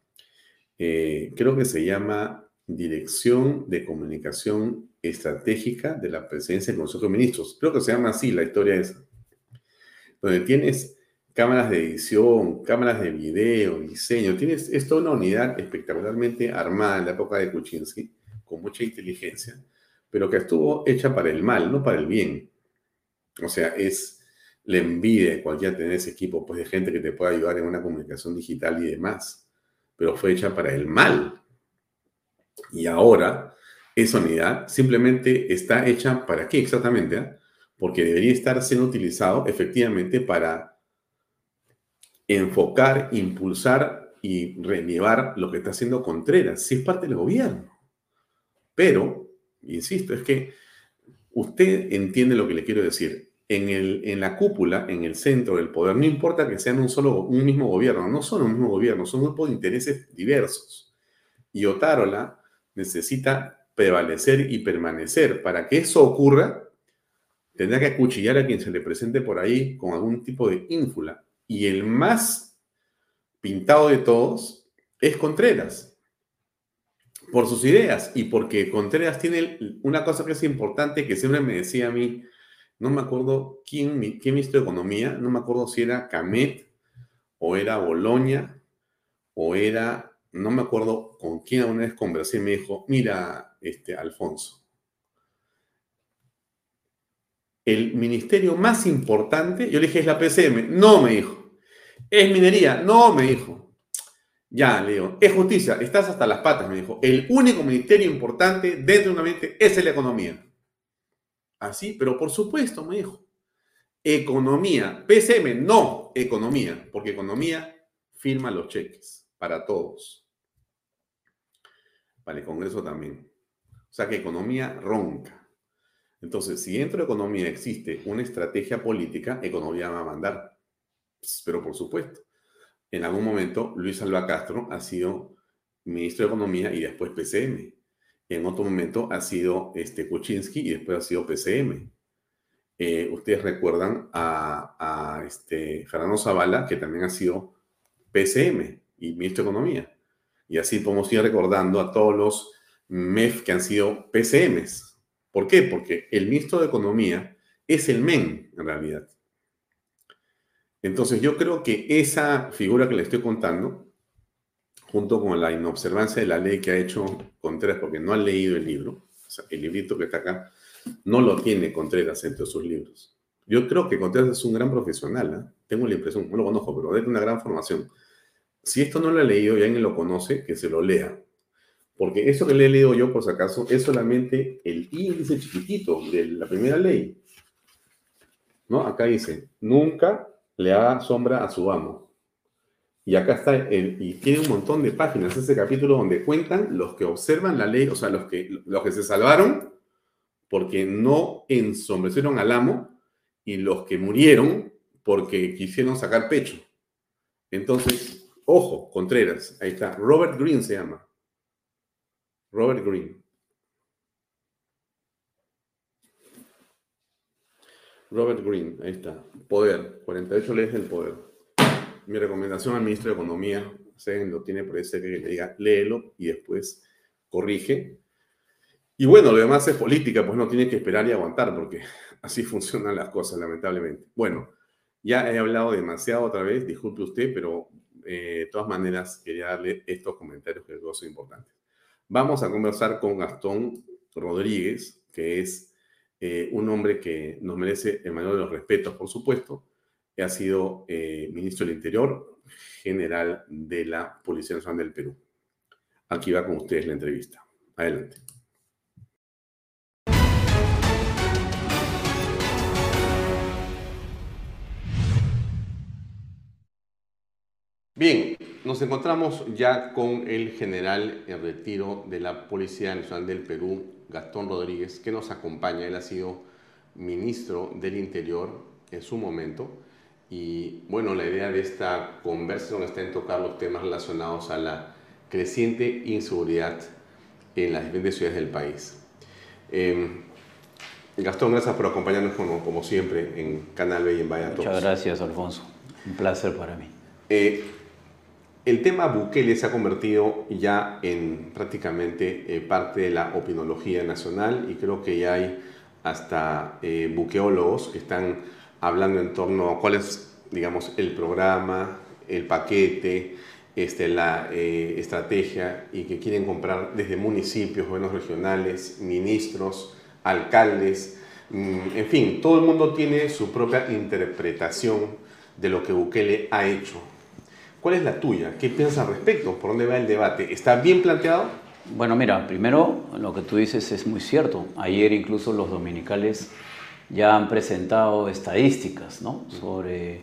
eh, creo que se llama Dirección de Comunicación Estratégica de la Presidencia del Consejo de Ministros. Creo que se llama así la historia esa. Donde tienes cámaras de edición, cámaras de video, diseño. Tienes, es toda una unidad espectacularmente armada en la época de Kuczynski, con mucha inteligencia, pero que estuvo hecha para el mal, no para el bien. O sea, es la envidia de cualquiera tener ese equipo, pues de gente que te pueda ayudar en una comunicación digital y demás, pero fue hecha para el mal. Y ahora, esa unidad simplemente está hecha para qué exactamente? Ah? Porque debería estar siendo utilizado efectivamente para enfocar, impulsar y relevar lo que está haciendo Contreras, si es parte del gobierno. Pero, insisto, es que usted entiende lo que le quiero decir. En, el, en la cúpula, en el centro del poder, no importa que sean un solo, un mismo gobierno, no son un mismo gobierno, son grupos de intereses diversos. Y Otárola necesita prevalecer y permanecer. Para que eso ocurra, tendrá que acuchillar a quien se le presente por ahí con algún tipo de ínfula y el más pintado de todos es Contreras, por sus ideas y porque Contreras tiene una cosa que es importante que siempre me decía a mí, no me acuerdo quién, quién ministro de Economía, no me acuerdo si era Camet o era Boloña o era, no me acuerdo con quién una vez conversé y me dijo, mira, este, Alfonso, el ministerio más importante, yo le dije, es la PCM. No, me dijo. ¿Es minería? No, me dijo. Ya, le digo, es justicia, estás hasta las patas, me dijo. El único ministerio importante dentro de una mente es la economía. Así, pero por supuesto, me dijo. Economía. PCM, no, economía, porque economía firma los cheques para todos. Para el Congreso también. O sea que economía ronca. Entonces, si dentro de economía existe una estrategia política, economía va a mandar. Pues, pero por supuesto, en algún momento Luis Alba Castro ha sido ministro de Economía y después PCM. En otro momento ha sido este, Kuczynski y después ha sido PCM. Eh, ustedes recuerdan a, a, este, Fernando Zavala, que también ha sido PCM y ministro de Economía. Y así podemos ir recordando a todos los MEF que han sido PCMs. ¿Por qué? Porque el ministro de Economía es el MEN, en realidad. Entonces yo creo que esa figura que le estoy contando, junto con la inobservancia de la ley que ha hecho Contreras, porque no han leído el libro, el librito que está acá, no lo tiene Contreras entre sus libros. Yo creo que Contreras es un gran profesional, ¿eh? tengo la impresión, no lo conozco, pero tiene una gran formación. Si esto no lo ha leído y alguien lo conoce, que se lo lea. Porque eso que le he leído yo, por si acaso, es solamente el índice chiquitito de la primera ley. ¿No? Acá dice, nunca le haga sombra a su amo. Y acá está, y tiene un montón de páginas, ese capítulo donde cuentan los que observan la ley, o sea, los que, los que se salvaron porque no ensombrecieron al amo y los que murieron porque quisieron sacar pecho. Entonces, ojo, Contreras, ahí está, Robert Green se llama. Robert Green. Robert Green, ahí está. Poder, 48 leyes del poder. Mi recomendación al ministro de Economía, se lo tiene por ese que le diga, léelo y después corrige. Y bueno, lo demás es política, pues no tiene que esperar y aguantar, porque *laughs* así funcionan las cosas, lamentablemente. Bueno, ya he hablado demasiado otra vez, disculpe usted, pero eh, de todas maneras quería darle estos comentarios que creo son importantes. Vamos a conversar con Gastón Rodríguez, que es eh, un hombre que nos merece el mayor de los respetos, por supuesto, ha sido eh, ministro del Interior, general de la Policía Nacional del Perú. Aquí va con ustedes la entrevista. Adelante. Bien, nos encontramos ya con el general en retiro de la Policía Nacional del Perú, Gastón Rodríguez, que nos acompaña. Él ha sido ministro del Interior en su momento. Y bueno, la idea de esta conversación está en tocar los temas relacionados a la creciente inseguridad en las diferentes ciudades del país. Em, Gastón, gracias por acompañarnos como, como, siempre en Canal B y en Vaya Muchas gracias, Alfonso. Un placer para mí. Eh, el tema Bukele se ha convertido ya en prácticamente eh, parte de la opinología nacional y creo que ya hay hasta eh, buqueólogos que están hablando en torno a cuál es, digamos, el programa, el paquete, este, la eh, estrategia y que quieren comprar desde municipios, gobiernos regionales, ministros, alcaldes, mm, en fin, todo el mundo tiene su propia interpretación de lo que Bukele ha hecho ¿Cuál es la tuya? ¿Qué piensas al respecto? ¿Por dónde va el debate? ¿Está bien planteado? Bueno, mira, primero lo que tú dices es muy cierto. Ayer incluso los dominicales ya han presentado estadísticas ¿no? sobre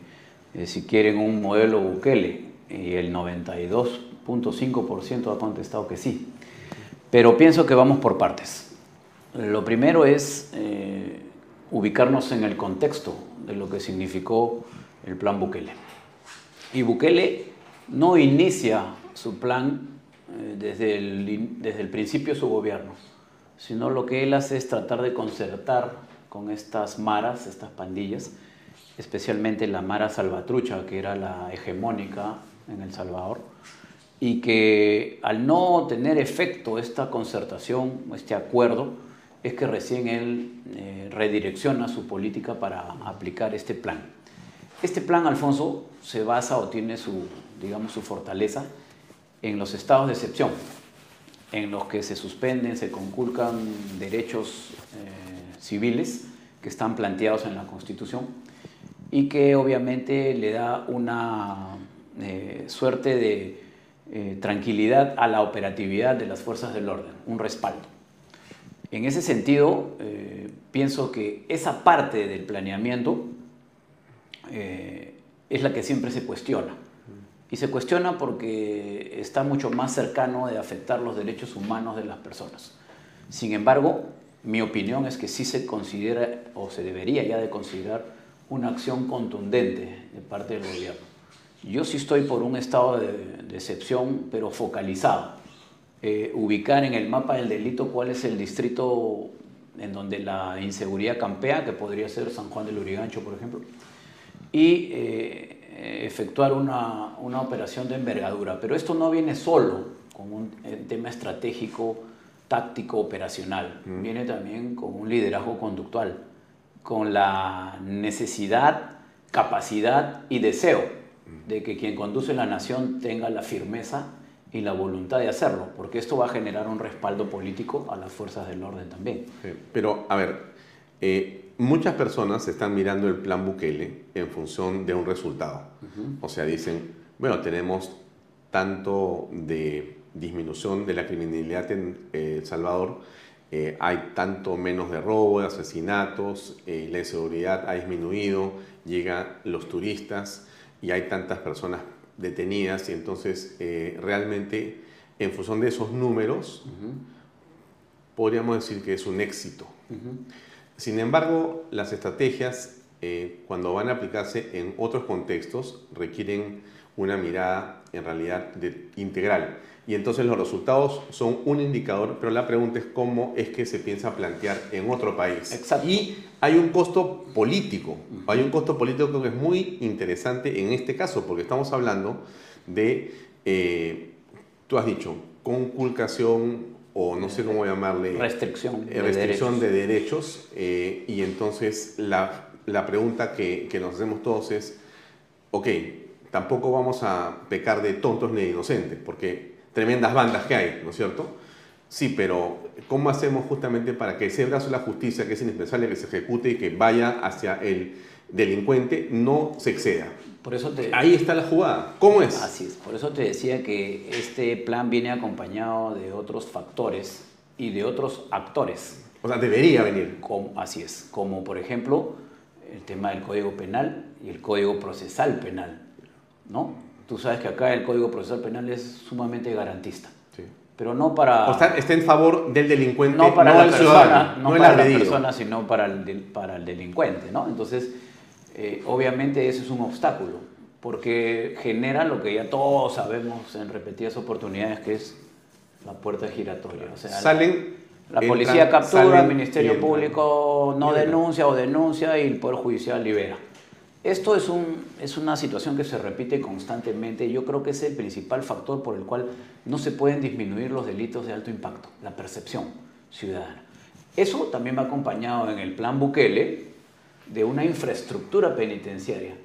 eh, si quieren un modelo Bukele y el 92.5% ha contestado que sí. Pero pienso que vamos por partes. Lo primero es eh, ubicarnos en el contexto de lo que significó el plan Bukele. Y Bukele no inicia su plan eh, desde, el, desde el principio de su gobierno, sino lo que él hace es tratar de concertar con estas maras, estas pandillas, especialmente la Mara Salvatrucha, que era la hegemónica en El Salvador, y que al no tener efecto esta concertación, este acuerdo, es que recién él eh, redirecciona su política para aplicar este plan. Este plan, Alfonso, se basa o tiene su, digamos, su fortaleza en los estados de excepción, en los que se suspenden, se conculcan derechos eh, civiles que están planteados en la Constitución y que obviamente le da una eh, suerte de eh, tranquilidad a la operatividad de las fuerzas del orden, un respaldo. En ese sentido, pienso que esa parte del planeamiento eh, es la que siempre se cuestiona. Y se cuestiona porque está mucho más cercano de afectar los derechos humanos de las personas. Sin embargo, mi opinión es que sí se considera o se debería ya de considerar una acción contundente de parte del gobierno. Yo sí estoy por un estado de, excepción, pero focalizado. Eh, ubicar en el mapa del delito cuál es el distrito en donde la inseguridad campea, que podría ser San Juan del Urigancho, por ejemplo, y eh, efectuar una, una, operación de envergadura. Pero esto no viene solo con un, tema estratégico, táctico, operacional. Viene también con un liderazgo conductual, con la necesidad, capacidad y deseo de que quien conduce la nación tenga la firmeza y la voluntad de hacerlo, porque esto va a generar un respaldo político a las fuerzas del orden también. pero, a ver, eh, muchas personas están mirando el plan Bukele en función de un resultado. O sea, dicen, bueno, tenemos tanto de disminución de la criminalidad en eh, El Salvador, eh, hay tanto menos de robo, de asesinatos, eh, la inseguridad ha disminuido, llegan los turistas y hay tantas personas detenidas y entonces realmente en función de esos números podríamos decir que es un éxito. Sin embargo, las estrategias, eh, cuando van a aplicarse en otros contextos, requieren una mirada en realidad integral. Y entonces los resultados son un indicador, pero la pregunta es cómo es que se piensa plantear en otro país. Exacto. Y hay un costo político, hay un costo político que es muy interesante en este caso, porque estamos hablando de, eh, tú has dicho, conculcación o no sé cómo llamarle... Restricción. De restricción de derechos. Eh, y entonces la, la pregunta que, que, nos hacemos todos es, ok, tampoco vamos a pecar de tontos ni de inocentes, porque tremendas bandas que hay, ¿no es cierto? Sí, pero ¿cómo hacemos justamente para que ese brazo de la justicia, que es indispensable que se ejecute y que vaya hacia el delincuente, no se exceda? Por eso te, Ahí está la jugada. ¿Cómo es? Así es. Por eso te decía que este plan viene acompañado de otros factores y de otros actores. O sea, debería venir. Como, así es. Como por ejemplo el tema del Código Penal y el Código Procesal Penal. ¿no? Tú sabes que acá el Código Procesal Penal es sumamente garantista. Sí. Pero no para... O está, está en favor del delincuente, no para no la persona, ciudadano, no no para la persona, sino para el, para el delincuente, ¿no? Entonces, eh, obviamente ese es un obstáculo, porque genera lo que ya todos sabemos en repetidas oportunidades, que es la puerta giratoria. O sea, Salen, la policía captura, salen el Ministerio entran. Público no denuncia o denuncia y el Poder Judicial libera. Esto es, un, es una situación que se repite constantemente. Yo creo que es el principal factor por el cual no se pueden disminuir los delitos de alto impacto, la percepción ciudadana. Eso también va acompañado en el plan Bukele de una infraestructura penitenciaria.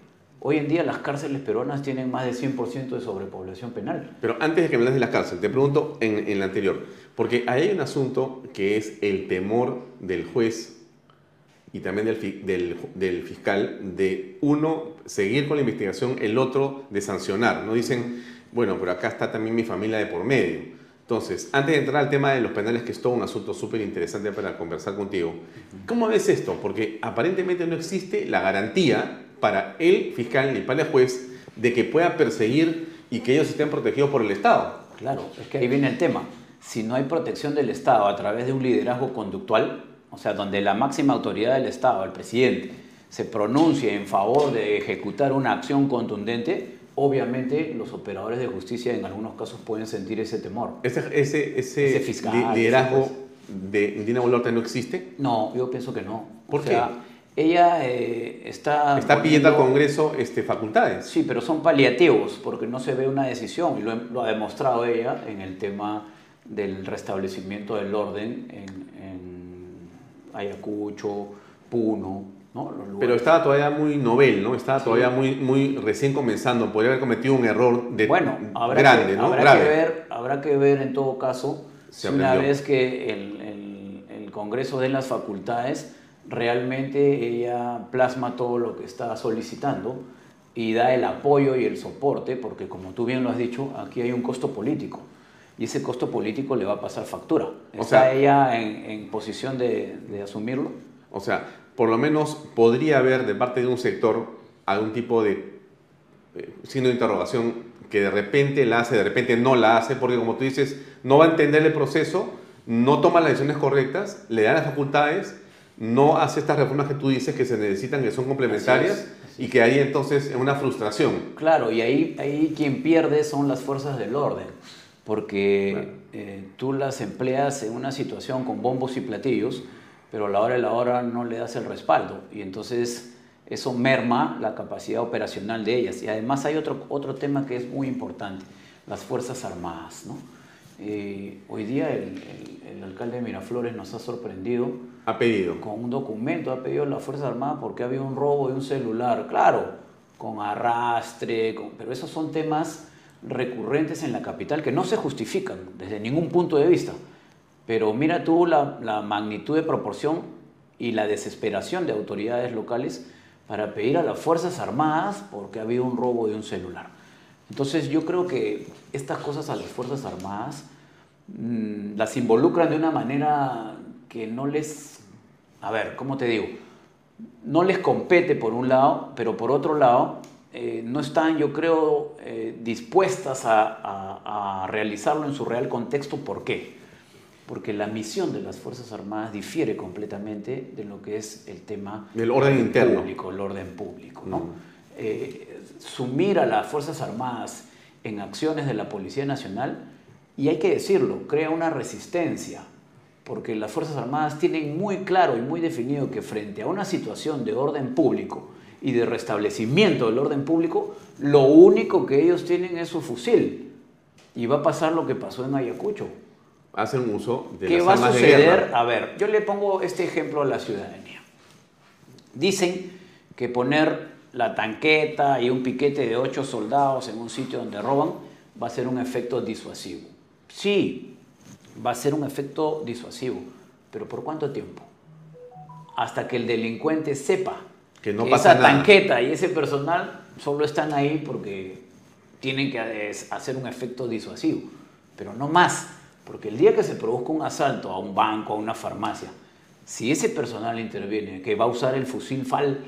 Hoy en día las cárceles peruanas tienen más de 100% de sobrepoblación penal. Pero antes de que me hables de la cárcel, te pregunto en, en la anterior, porque hay un asunto que es el temor del juez y también del, del, del fiscal de uno seguir con la investigación, el otro de sancionar. No dicen, bueno, pero acá está también mi familia de por medio. Entonces, antes de entrar al tema de los penales, que es todo un asunto súper interesante para conversar contigo, ¿cómo ves esto? Porque aparentemente no existe la garantía para el fiscal ni para el juez de que pueda perseguir y que ellos estén protegidos por el Estado. Claro, es que ahí viene el tema. Si no hay protección del Estado a través de un liderazgo conductual, o sea, donde la máxima autoridad del Estado, el presidente, se pronuncie en favor de ejecutar una acción contundente, obviamente los operadores de justicia en algunos casos pueden sentir ese temor. Ese, ese, ese, Ese fiscal, li- liderazgo ese de Dina Boluarte no existe. No, yo pienso que no. ¿Por O sea, ella eh, está... Está pidiendo al Congreso este, facultades. Sí, pero son paliativos porque no se ve una decisión y lo, lo ha demostrado ella en el tema del restablecimiento del orden en, en Ayacucho, Puno, ¿no? Los. Pero estaba todavía muy novel, ¿no? Estaba todavía muy, muy recién comenzando. Podría haber cometido un error de, bueno, habrá, grande, que, ¿no? habrá Grave. que ver, habrá que ver en todo caso si una vez que el, el- el Congreso dé las facultades, realmente ella plasma todo lo que está solicitando y da el apoyo y el soporte, porque como tú bien lo has dicho, aquí hay un costo político. Y ese costo político le va a pasar factura. O ¿Está sea- ella en, en posición de, de asumirlo? O sea, por lo menos podría haber de parte de un sector algún tipo de eh, signo de interrogación que de repente la hace, de repente no la hace, porque como tú dices, no va a entender el proceso, no toma las decisiones correctas, le da las facultades, no hace estas reformas que tú dices que se necesitan, que son complementarias, Así es, así y que ahí entonces es una frustración. Claro, y ahí, ahí quien pierde son las fuerzas del orden, porque Claro. eh, tú las empleas en una situación con bombos y platillos, pero a la hora de la hora no le das el respaldo, y entonces eso merma la capacidad operacional de ellas. Y además hay otro, otro tema que es muy importante, las Fuerzas Armadas. ¿no? Eh, hoy día el, el- el alcalde de Miraflores nos ha sorprendido Ha pedido. con un documento, ha pedido a las Fuerzas Armadas porque había un robo de un celular, claro, con arrastre, con- pero esos son temas recurrentes en la capital que no se justifican desde ningún punto de vista. Pero mira tú la, magnitud de proporción y la desesperación de autoridades locales para pedir a las Fuerzas Armadas porque había un robo de un celular. Entonces yo creo que estas cosas a las Fuerzas Armadas mm, las involucran de una manera que no les, a ver, ¿cómo te digo? No les compete por un lado, pero por otro lado eh, no están, yo creo, eh, dispuestas a- a realizarlo en su real contexto. ¿Por qué? Porque la misión de las Fuerzas Armadas difiere completamente de lo que es el tema Del orden interno. público, el orden público. ¿no? Mm. Eh, sumir a las Fuerzas Armadas en acciones de la Policía Nacional, y hay que decirlo, crea una resistencia, porque las Fuerzas Armadas tienen muy claro y muy definido que frente a una situación de orden público y de restablecimiento del orden público, lo único que ellos tienen es su fusil. Y va a pasar lo que pasó en Ayacucho. Hacen uso de ¿Qué las va a armas de suceder? guerra. A ver, yo le pongo este ejemplo a la ciudadanía. Dicen que poner la tanqueta y un piquete de ocho soldados en un sitio donde roban va a ser un efecto disuasivo. Sí, va a ser un efecto disuasivo, pero ¿por cuánto tiempo? Hasta que el delincuente sepa Que no esa pasa nada. tanqueta y ese personal solo están ahí porque tienen que hacer un efecto disuasivo, pero no más, porque el día que se produzca un asalto a un banco, a una farmacia, si ese personal interviene, que va a usar el fusil FAL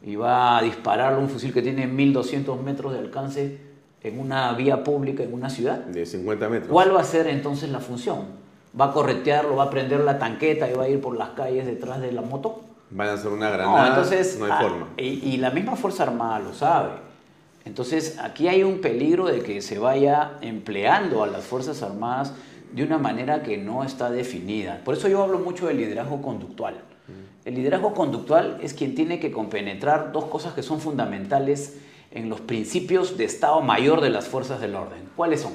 y va a dispararle un fusil que tiene 1200 metros de alcance, en una vía pública, en una ciudad. De 50 metros. ¿Cuál va a ser entonces la función? ¿Va a corretearlo, va a prender la tanqueta y va a ir por las calles detrás de la moto? Van a hacer una No, granada. entonces, no hay ah, forma. Y, y la misma Fuerza Armada lo sabe. Entonces, aquí hay un peligro de que se vaya empleando a las Fuerzas Armadas de una manera que no está definida. Por eso yo hablo mucho del liderazgo conductual. El liderazgo conductual es quien tiene que compenetrar dos cosas que son fundamentales en los principios de Estado Mayor de las Fuerzas del Orden. ¿Cuáles son?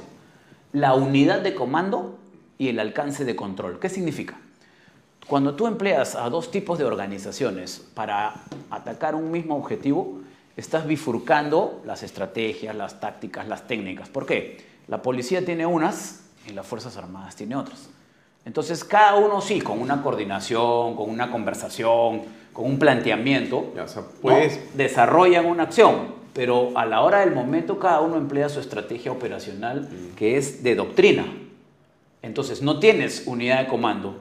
La unidad de comando y el alcance de control. ¿Qué significa? Cuando tú empleas a dos tipos de organizaciones para atacar un mismo objetivo, estás bifurcando las estrategias, las tácticas, las técnicas. ¿Por qué? La policía tiene unas y las Fuerzas Armadas tiene otras. Entonces, cada uno sí, con una coordinación, con una conversación, con un planteamiento, Ya, o sea, ¿no? puedes- desarrollan una acción, pero a la hora del momento cada uno emplea su estrategia operacional que es de doctrina. Entonces, no tienes unidad de comando,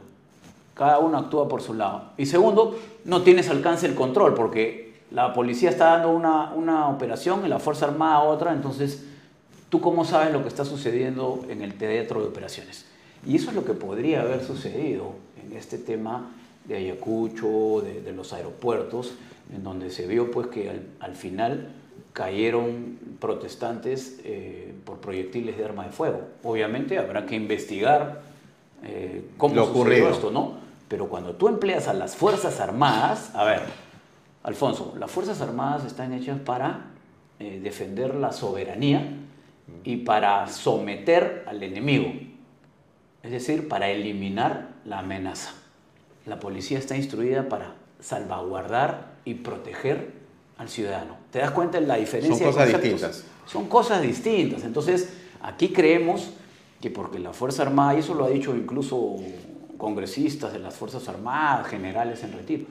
cada uno actúa por su lado. Y segundo, no tienes alcance el control, porque la policía está dando una, una operación y la Fuerza Armada otra, entonces, ¿tú cómo sabes lo que está sucediendo en el teatro de operaciones? Y eso es lo que podría haber sucedido en este tema de Ayacucho, de, de los aeropuertos, en donde se vio pues que al, al final cayeron protestantes eh, por proyectiles de arma de fuego. Obviamente habrá que investigar eh, cómo Lo sucedió ocurrido. esto, ¿no? Pero cuando tú empleas a las Fuerzas Armadas, a ver, Alfonso, las Fuerzas Armadas están hechas para eh, defender la soberanía y para someter al enemigo, es decir, para eliminar la amenaza. La policía está instruida para salvaguardar y proteger al ciudadano. ¿Te das cuenta de la diferencia? Son cosas distintas. Son cosas distintas. Entonces, aquí creemos que porque la Fuerza Armada, y eso lo ha dicho incluso congresistas de las Fuerzas Armadas, generales en retiro,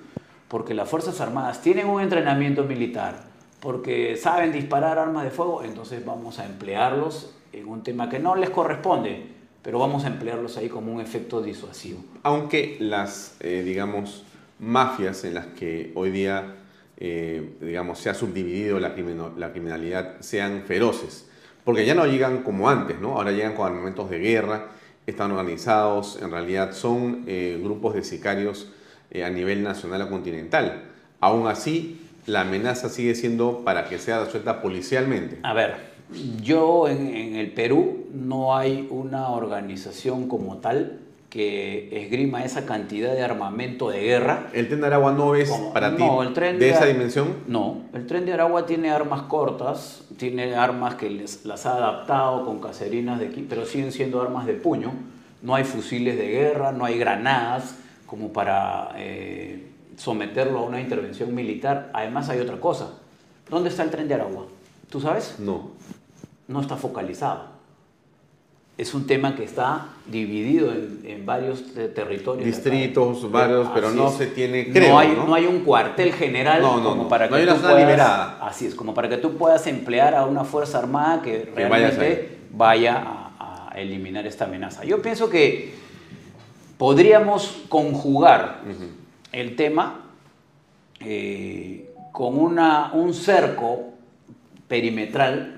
porque las Fuerzas Armadas tienen un entrenamiento militar, porque saben disparar armas de fuego, entonces vamos a emplearlos en un tema que no les corresponde, pero vamos a emplearlos ahí como un efecto disuasivo. Aunque las, eh, digamos, mafias en las que hoy día, eh, digamos, se ha subdividido la, la criminalidad sean feroces, porque ya no llegan como antes, ¿no? Ahora llegan con armamentos de guerra, están organizados, en realidad son eh, grupos de sicarios eh, a nivel nacional o continental. Aún así, la amenaza sigue siendo para que sea resuelta policialmente. A ver, yo en, en el Perú no hay una organización como tal que esgrima esa cantidad de armamento de guerra. ¿El tren de Aragua no es Como- para ti no, el tren de esa dimensión? No, el tren de Aragua tiene armas cortas, tiene armas que les- las ha adaptado con caserinas de aquí, pero siguen siendo armas de puño. No hay fusiles de guerra, no hay granadas como para eh, someterlo a una intervención militar. Además hay otra cosa. ¿Dónde está el tren de Aragua? ¿Tú sabes? No. no está focalizado. Es un tema que está dividido en, en varios te- territorios. Distritos, acá. varios, pero Así no es. se tiene, creo, no, hay, ¿no? no hay un cuartel general No, no, como para que hay tú puedas- liberada. Así es, como para que tú puedas emplear a una fuerza armada que realmente vaya a, a eliminar esta amenaza. Yo pienso que podríamos conjugar el tema eh, con una, un cerco perimetral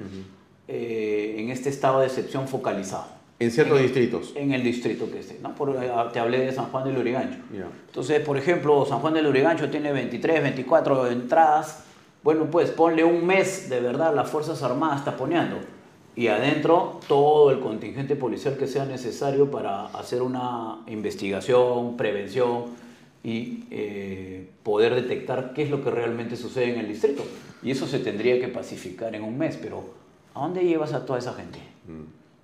eh, en este estado de excepción focalizado. En ciertos En- distritos. En el distrito que esté, ¿no? Por- eh, te hablé de San Juan del Urigancho. Ya. Entonces, por ejemplo, San Juan del Urigancho tiene 23, 24 entradas. Bueno, pues ponle un mes de verdad las Fuerzas Armadas taponeando. Y adentro todo el contingente policial que sea necesario para hacer una investigación, prevención y eh, poder detectar qué es lo que realmente sucede en el distrito. Y eso se tendría que pacificar en un mes. Pero, ¿a dónde llevas a toda esa gente?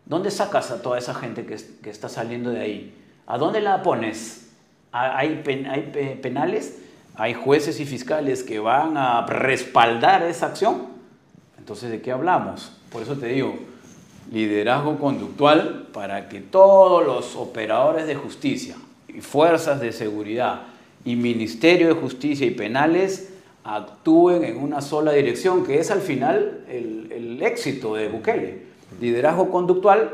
¿Dónde sacas a toda esa gente que, es- que está saliendo de ahí? ¿A dónde la pones? ¿Ha- ¿Hay, pen- hay pe- penales? ¿Hay jueces y fiscales que van a respaldar esa acción? Entonces, ¿de qué hablamos? Por eso te digo, liderazgo conductual para que todos los operadores de justicia fuerzas de seguridad y Ministerio de Justicia y penales actúen en una sola dirección, que es al final el, el éxito de Bukele. Liderazgo conductual,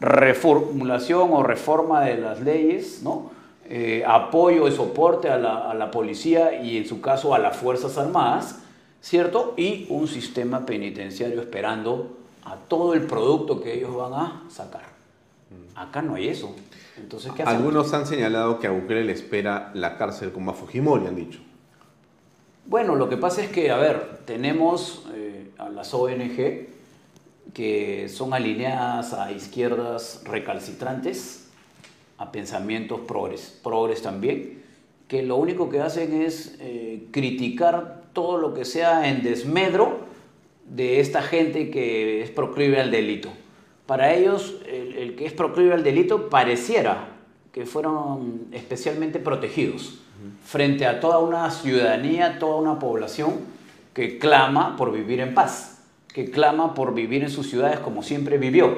reformulación o reforma de las leyes, ¿no? Eh, apoyo y soporte a la, a la policía y en su caso a las Fuerzas Armadas, ¿cierto? Y un sistema penitenciario esperando a todo el producto que ellos van a sacar. Acá no hay eso. Entonces, ¿qué? Algunos han señalado que a Bukele le espera la cárcel como a Fujimori, han dicho. Bueno, lo que pasa es que, a ver, tenemos eh, a las ONG que son alineadas a izquierdas recalcitrantes, a pensamientos progres, progres también, que lo único que hacen es eh, criticar todo lo que sea en desmedro de esta gente que es proclive al delito. Para ellos, el, el que es proclive al delito pareciera que fueron especialmente protegidos frente a toda una ciudadanía, toda una población que clama por vivir en paz, que clama por vivir en sus ciudades como siempre vivió,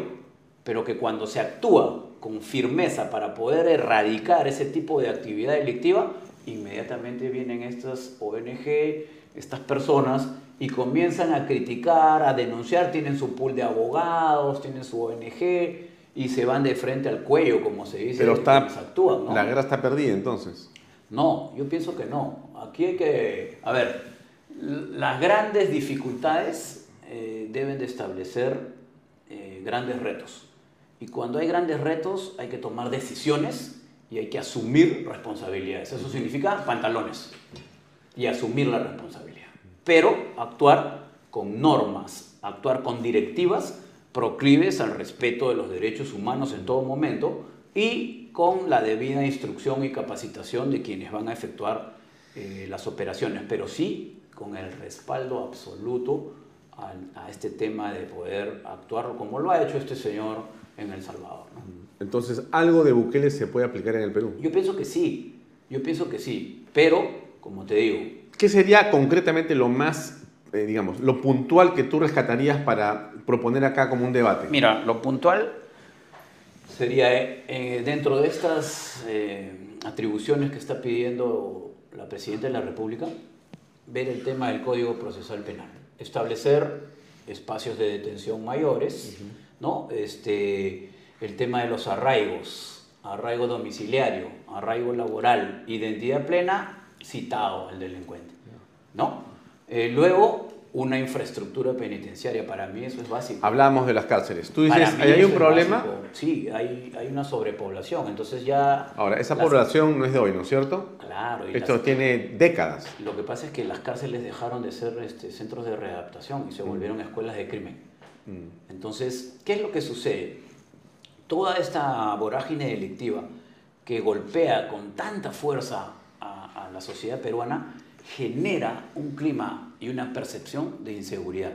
pero que cuando se actúa con firmeza para poder erradicar ese tipo de actividad delictiva, inmediatamente vienen estas ONG, estas personas y comienzan a criticar, a denunciar, tienen su pool de abogados, tienen su ONG y se van de frente al cuello, como se dice, Pero está, actúan, ¿no? la guerra está perdida entonces. No, yo pienso que no. Aquí hay que, a ver, las grandes dificultades eh, deben de establecer eh, grandes retos. Y cuando hay grandes retos hay que tomar decisiones y hay que asumir responsabilidades. Eso significa pantalones y asumir la responsabilidad. Pero actuar con normas, actuar con directivas proclives al respeto de los derechos humanos en todo momento y con la debida instrucción y capacitación de quienes van a efectuar eh, las operaciones, pero sí con el respaldo absoluto al- a, este tema de poder actuar como lo ha hecho este señor en El Salvador. ¿no? Entonces, algo de Bukele se puede aplicar en el Perú. Yo pienso que sí, yo pienso que sí, pero como te digo, ¿Qué sería concretamente lo más, eh, digamos, lo puntual que tú rescatarías para proponer acá como un debate? Mira, lo puntual sería eh, eh, dentro de estas eh, atribuciones que está pidiendo la Presidenta de la República, ver el tema del Código Procesal Penal, establecer espacios de detención mayores, ¿no? Este, el tema de los arraigos, arraigo domiciliario, arraigo laboral, identidad plena, citado al delincuente, ¿no? Eh, luego, una infraestructura penitenciaria, para mí eso es básico. Hablamos de las cárceles. Tú dices, mí ¿ahí hay eso un problema? básico. Sí, hay, hay una sobrepoblación. Entonces ya... Ahora, esa las- población no es de hoy, ¿no es cierto? Claro. y Esto las- tiene décadas. Lo que pasa es que las cárceles dejaron de ser este, centros de readaptación y se volvieron escuelas de crimen. Mm. Entonces, ¿qué es lo que sucede? Toda esta vorágine delictiva que golpea con tanta fuerza a, a la sociedad peruana genera un clima y una percepción de inseguridad,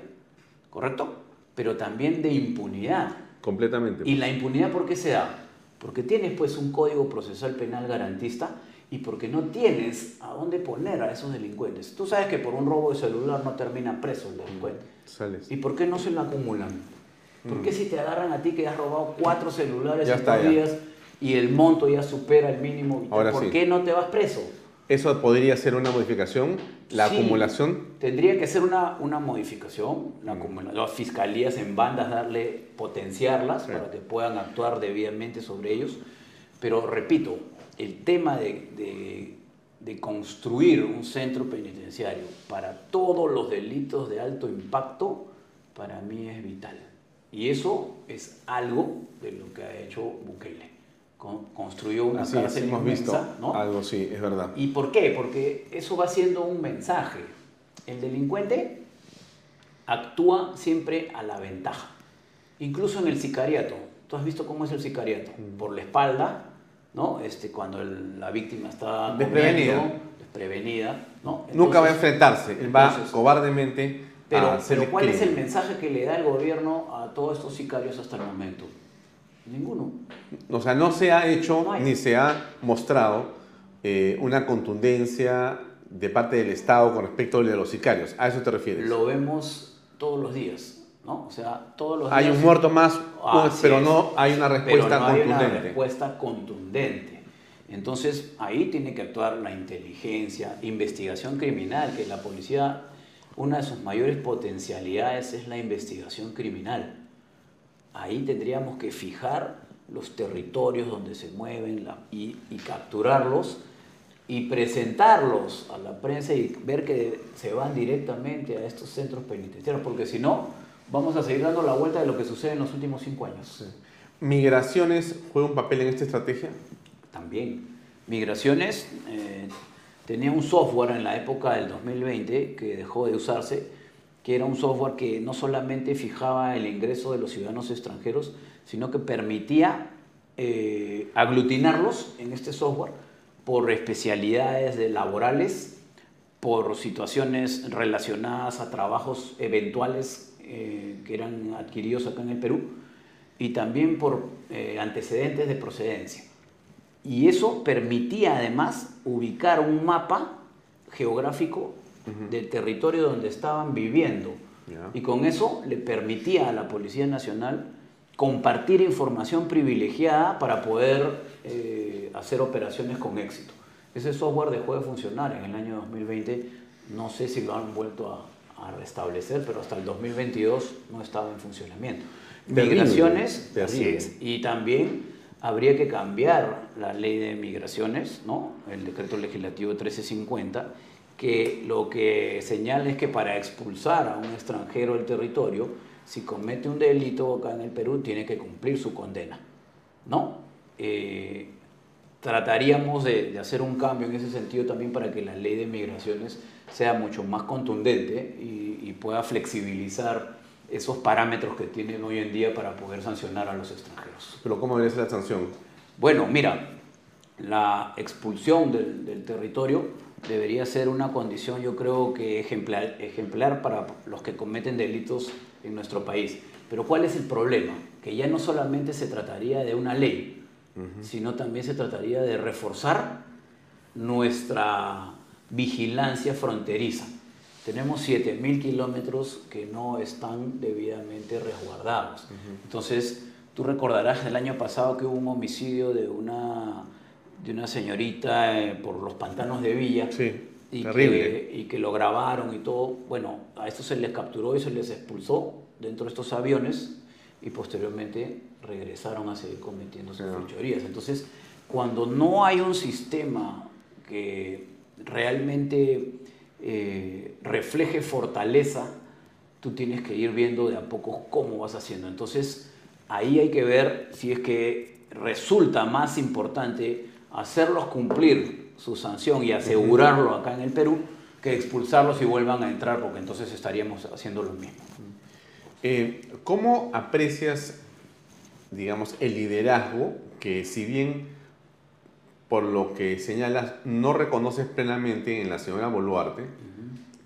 ¿correcto? Pero también de impunidad. Completamente. ¿Y la impunidad por qué se da? Porque tienes pues un código procesal penal garantista y porque no tienes a dónde poner a esos delincuentes. Tú sabes que por un robo de celular no termina preso el delincuente. Sales. ¿Y por qué no se lo acumulan? ¿Por qué si te agarran a ti que has robado cuatro celulares Mm. Ya en está, dos ya. días y el monto ya supera el mínimo Ahora ¿por sí. qué no te vas preso? Eso podría ser una modificación, la Sí. acumulación. Tendría que ser una, una modificación, Mm. la acumula- las fiscalías en bandas, darle, potenciarlas Sí. para que puedan actuar debidamente sobre ellos. Pero repito, el tema de, de- de construir un centro penitenciario para todos los delitos de alto impacto, para mí es vital. Y eso es algo de lo que ha hecho Bukele. Con- construyó una Así es, cárcel hemos visto ¿no? algo, sí, es verdad. ¿Y por qué? Porque eso va siendo un mensaje. El delincuente actúa siempre a la ventaja. Incluso en el sicariato. ¿Tú has visto cómo es el sicariato? Mm. Por la espalda, ¿no? Este, cuando el- la víctima está Desprevenida. comiendo, desprevenida, ¿no? Nunca va a enfrentarse, él va entonces- cobardemente Pero, a pero ¿cuál es el mensaje que le da el gobierno a todos estos sicarios hasta el momento? Ninguno. O sea, no se ha hecho No ni se ha mostrado eh, una contundencia de parte del Estado con respecto de los sicarios. ¿A eso te refieres? Lo vemos todos los días, ¿no? O sea, todos los hay días. un muerto más, Así pero no hay una Pero respuesta no hay una contundente. respuesta contundente. Entonces, ahí tiene que actuar la inteligencia, investigación criminal, que la policía, una de sus mayores potencialidades es la investigación criminal. Ahí tendríamos que fijar los territorios donde se mueven la- y, y capturarlos y presentarlos a la prensa y ver que se van directamente a estos centros penitenciarios, porque si no, vamos a seguir dando la vuelta de lo que sucede en los últimos cinco años. ¿Migraciones juega un papel en esta estrategia? También. Migraciones eh, tenía un software en la época del 2020 que dejó de usarse, que era un software que no solamente fijaba el ingreso de los ciudadanos extranjeros, sino que permitía eh, aglutinarlos en este software por especialidades de laborales, por situaciones relacionadas a trabajos eventuales eh, que eran adquiridos acá en el Perú y también por eh, antecedentes de procedencia. Y eso permitía además ubicar un mapa geográfico del territorio donde estaban viviendo. Y con eso le permitía a la Policía Nacional compartir información privilegiada para poder eh, hacer operaciones con éxito. Ese software dejó de funcionar en el año 2020, no sé si lo han vuelto a, restablecer, pero hasta el 2022 no estaba en funcionamiento. Migraciones, así es, y también habría que cambiar la ley de migraciones, ¿no? el decreto legislativo 1350, que lo que señala es que para expulsar a un extranjero del territorio, si comete un delito acá en el Perú, tiene que cumplir su condena. ¿no? Eh, trataríamos de, hacer un cambio en ese sentido también para que la ley de migraciones sea mucho más contundente y, y pueda flexibilizar esos parámetros que tienen hoy en día para poder sancionar a los extranjeros. ¿Pero cómo debería ser la sanción? Bueno, mira, la expulsión del, del territorio debería ser una condición, yo creo que ejemplar, ejemplar para los que cometen delitos en nuestro país. Pero ¿cuál es el problema? Que ya no solamente se trataría de una ley, sino también se trataría de reforzar nuestra vigilancia fronteriza. Tenemos 7.000 kilómetros que no están debidamente resguardados. Entonces, tú recordarás el año pasado que hubo un homicidio de una, de una señorita eh, por los pantanos de Villa. y Que, y que lo grabaron y todo. Bueno, a esto se les capturó y se les expulsó dentro de estos aviones y posteriormente regresaron a seguir cometiendo sus fechorías. Entonces, cuando no hay un sistema que realmente eh, refleje fortaleza, tú tienes que ir viendo de a poco cómo vas haciendo. Entonces, ahí hay que ver si es que resulta más importante hacerlos cumplir su sanción y asegurarlo acá en el Perú que expulsarlos y vuelvan a entrar, porque entonces estaríamos haciendo lo mismo. Eh, ¿Cómo aprecias, digamos, el liderazgo que si bien por lo que señalas no reconoces plenamente en la señora Boluarte,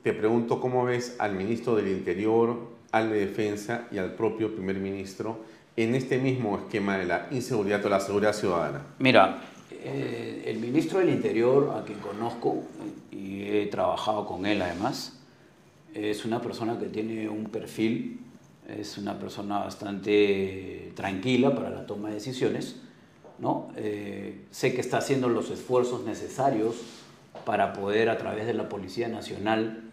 te pregunto cómo ves al ministro del Interior, al de Defensa y al propio primer ministro en este mismo esquema de la inseguridad o la seguridad ciudadana? Mira, eh, el ministro del Interior, a quien conozco y he trabajado con él además, es una persona que tiene un perfil es una persona bastante tranquila para la toma de decisiones. ¿no? Eh, sé que está haciendo los esfuerzos necesarios para poder a través de la Policía Nacional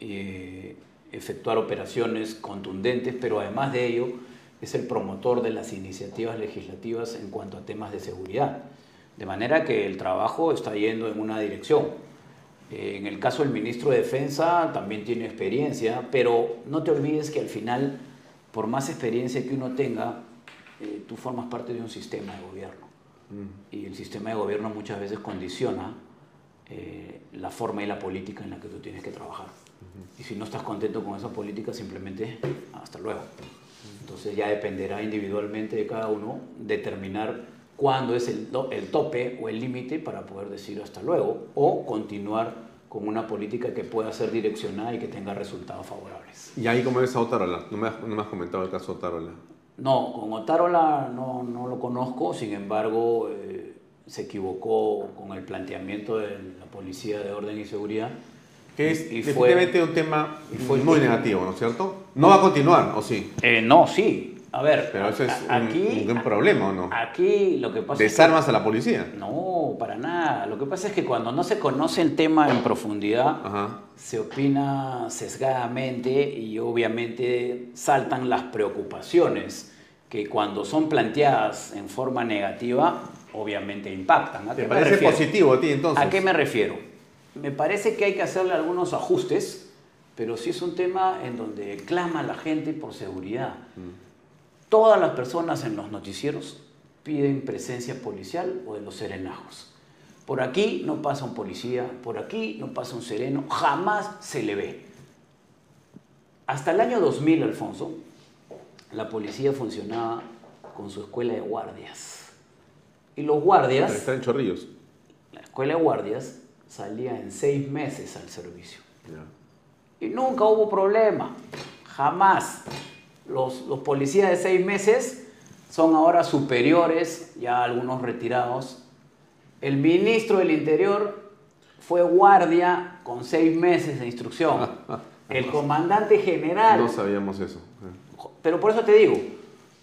eh, efectuar operaciones contundentes, pero además de ello es el promotor de las iniciativas legislativas en cuanto a temas de seguridad. De manera que el trabajo está yendo en una dirección. Eh, en el caso del ministro de Defensa también tiene experiencia, pero no te olvides que al final, por más experiencia que uno tenga, eh, tú formas parte de un sistema de gobierno. Mm. Y el sistema de gobierno muchas veces condiciona eh, la forma y la política en la que tú tienes que trabajar. Y si no estás contento con esa política, simplemente hasta luego. Entonces ya dependerá individualmente de cada uno determinar cuándo es el, el tope o el límite para poder decir hasta luego o continuar con una política que pueda ser direccionada y que tenga resultados favorables. ¿Y ahí cómo ves a Otarola? No me has, no me has comentado el caso de Otarola. No, con Otarola no, no lo conozco, sin embargo eh, se equivocó con el planteamiento de la Policía de Orden y Seguridad. Que es y, definitivamente un tema muy negativo, ¿no es cierto? ¿No va a continuar, o sí? Eh, no, sí, a ver, pero eso es aquí, un, problema, ¿o no? Aquí lo que pasa ¿Desarmas es a la policía? No, para nada. Lo que pasa es que cuando no se conoce el tema en profundidad, se opina sesgadamente y obviamente saltan las preocupaciones que cuando son planteadas en forma negativa, obviamente impactan. ¿A ¿Te parece positivo a ti entonces? ¿A qué me refiero? Me parece que hay que hacerle algunos ajustes pero sí es un tema en donde clama la gente por seguridad. Todas las personas en los noticieros piden presencia policial o de los serenajos. Por aquí no pasa un policía, por aquí no pasa un sereno, jamás se le ve. Hasta el año 2000, Alfonso, la policía funcionaba con su escuela de guardias. Y los guardias, Está en Chorrillos. la escuela de guardias, salía en seis meses al servicio. Y nunca hubo problema, jamás. Los, los policías de seis meses son ahora superiores, ya algunos retirados. El ministro del Interior fue guardia con seis meses de instrucción. *laughs* El comandante general No sabíamos eso. pero por eso te digo,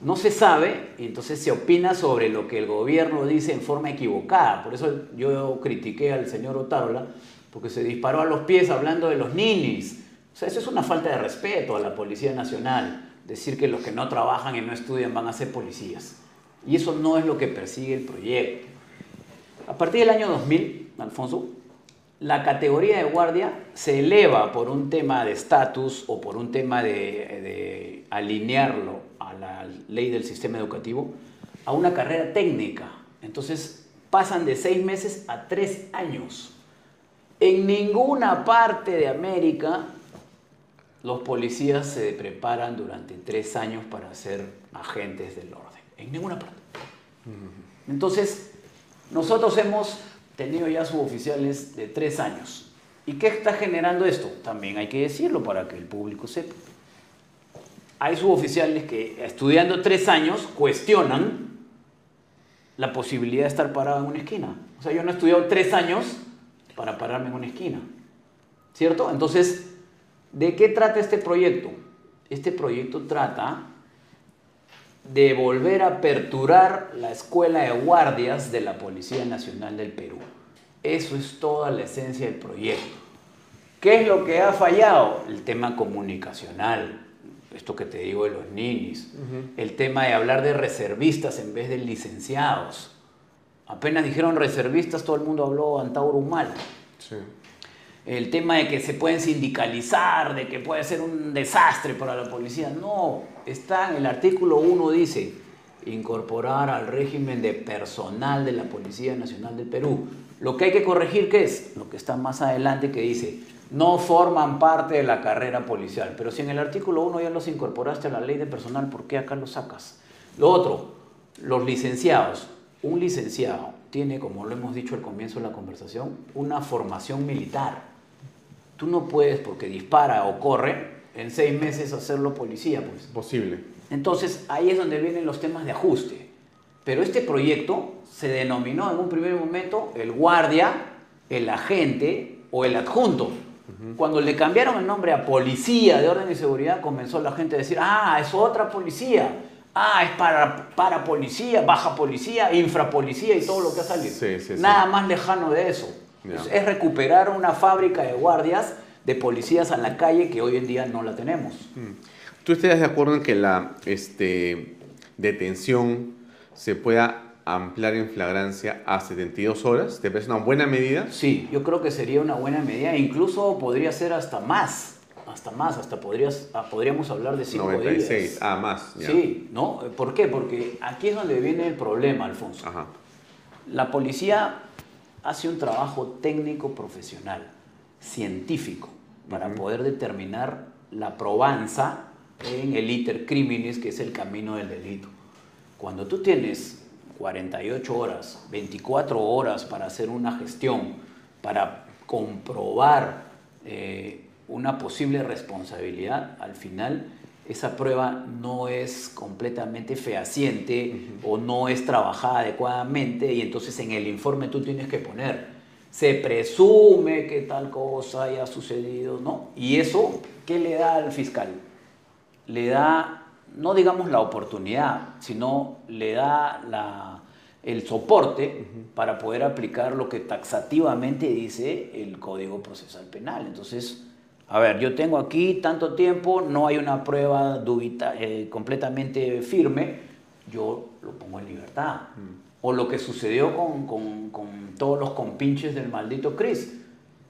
no se sabe y entonces se opina sobre lo que el gobierno dice en forma equivocada. Por eso yo critiqué al señor Otárola, porque se disparó a los pies hablando de los ninis. O sea, eso es una falta de respeto a la Policía Nacional, decir que los que no trabajan y no estudian van a ser policías. Y eso no es lo que persigue el proyecto. A partir del año 2000, Alfonso, la categoría de guardia se eleva por un tema de estatus o por un tema de, de alinearlo a la ley del sistema educativo a una carrera técnica. Entonces pasan de seis meses a tres años. En ninguna parte de América los policías se preparan durante tres años para ser agentes del orden. En ninguna parte. Entonces, nosotros hemos tenido ya suboficiales de tres años. ¿Y qué está generando esto? También hay que decirlo para que el público sepa. Hay suboficiales que estudiando tres años cuestionan la posibilidad de estar parado en una esquina. O sea, yo no he estudiado tres años para pararme en una esquina. ¿Cierto? Entonces, ¿de qué trata este proyecto? Este proyecto trata de volver a aperturar la escuela de guardias de la Policía Nacional del Perú. Eso es toda la esencia del proyecto. ¿Qué es lo que ha fallado? El tema comunicacional, esto que te digo de los ninis, el tema de hablar de reservistas en vez de licenciados. Apenas dijeron reservistas, todo el mundo habló Antauro mal. Sí. El tema de que se pueden sindicalizar, de que puede ser un desastre para la policía. No, está en el artículo 1, dice, incorporar al régimen de personal de la Policía Nacional del Perú. Lo que hay que corregir, ¿qué es? Lo que está más adelante que dice, no forman parte de la carrera policial. Pero si en el artículo 1 ya los incorporaste a la ley de personal, ¿por qué acá los sacas? Lo otro, los licenciados. Un licenciado tiene, como lo hemos dicho al comienzo de la conversación, una formación militar. Tú no puedes, porque dispara o corre, en seis meses hacerlo policía. Pues. Posible. Entonces, ahí es donde vienen los temas de ajuste. Pero este proyecto se denominó en un primer momento el guardia, el agente o el adjunto. Cuando le cambiaron el nombre a policía de orden y seguridad, comenzó la gente a decir, ah, es otra policía. Ah, es para, para policía, baja policía, infrapolicía y todo lo que ha salido. Sí, sí, sí. Nada más lejano de eso. Es, recuperar una fábrica de guardias, de policías en la calle que hoy en día no la tenemos. ¿Tú estarías de acuerdo en que la este, detención se pueda ampliar en flagrancia a 72 horas? ¿Te parece una buena medida? Sí, yo creo que sería una buena medida, incluso podría ser hasta más, hasta más, hasta podrías, ah, podríamos hablar de 5 96. días. Ah, más. ya. Sí, ¿no? ¿Por qué? Porque aquí es donde viene el problema, Alfonso. Ajá. La policía hace un trabajo técnico profesional, científico, para poder determinar la probanza en el iter criminis, que es el camino del delito. Cuando tú tienes 48 horas, 24 horas para hacer una gestión, para comprobar eh, una posible responsabilidad, al final esa prueba no es completamente fehaciente o no es trabajada adecuadamente y entonces en el informe tú tienes que poner, se presume que tal cosa haya sucedido, ¿no? Y eso, ¿qué le da al fiscal? Le da, no digamos la oportunidad, sino le da la, el soporte para poder aplicar lo que taxativamente dice el Código Procesal Penal. Entonces, a ver, yo tengo aquí tanto tiempo, no hay una prueba dubita, eh, completamente firme, yo lo pongo en libertad. O lo que sucedió con, con- con todos los compinches del maldito Cris.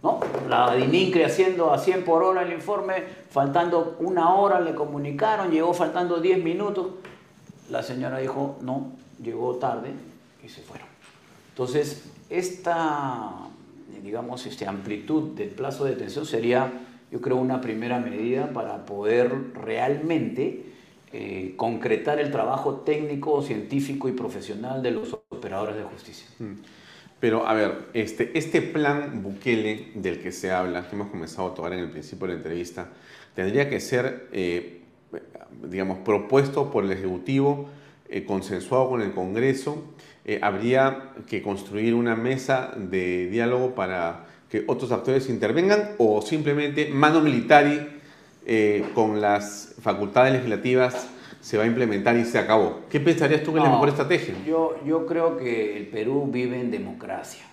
¿no? La DININCRE haciendo a 100 por hora el informe, faltando una hora le comunicaron, llegó faltando 10 minutos. La señora dijo, no, llegó tarde y se fueron. Entonces, esta, digamos, esta amplitud del plazo de detención sería, yo creo, una primera medida para poder realmente eh, concretar el trabajo técnico, científico y profesional de los operadores de justicia. Mm. Pero, a ver, este, este plan Bukele del que se habla, que hemos comenzado a tocar en el principio de la entrevista, tendría que ser, eh, digamos, propuesto por el Ejecutivo, eh, consensuado con el Congreso. Habría que construir una mesa de diálogo para que otros actores intervengan o simplemente mano militar con las facultades legislativas se va a implementar y se acabó. ¿Qué pensarías tú que es la mejor estrategia? Yo, yo creo que el Perú vive en democracia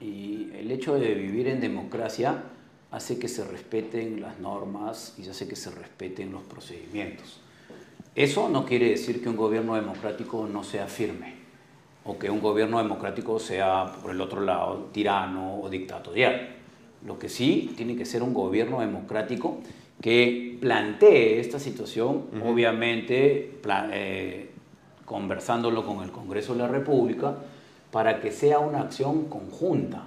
y el hecho de vivir en democracia hace que se respeten las normas y hace que se respeten los procedimientos. Eso no quiere decir que un gobierno democrático no sea firme o que un gobierno democrático sea, por el otro lado, tirano o dictatorial. Lo que sí tiene que ser un gobierno democrático que plantee esta situación, obviamente eh, conversándolo con el Congreso de la República, para que sea una acción conjunta,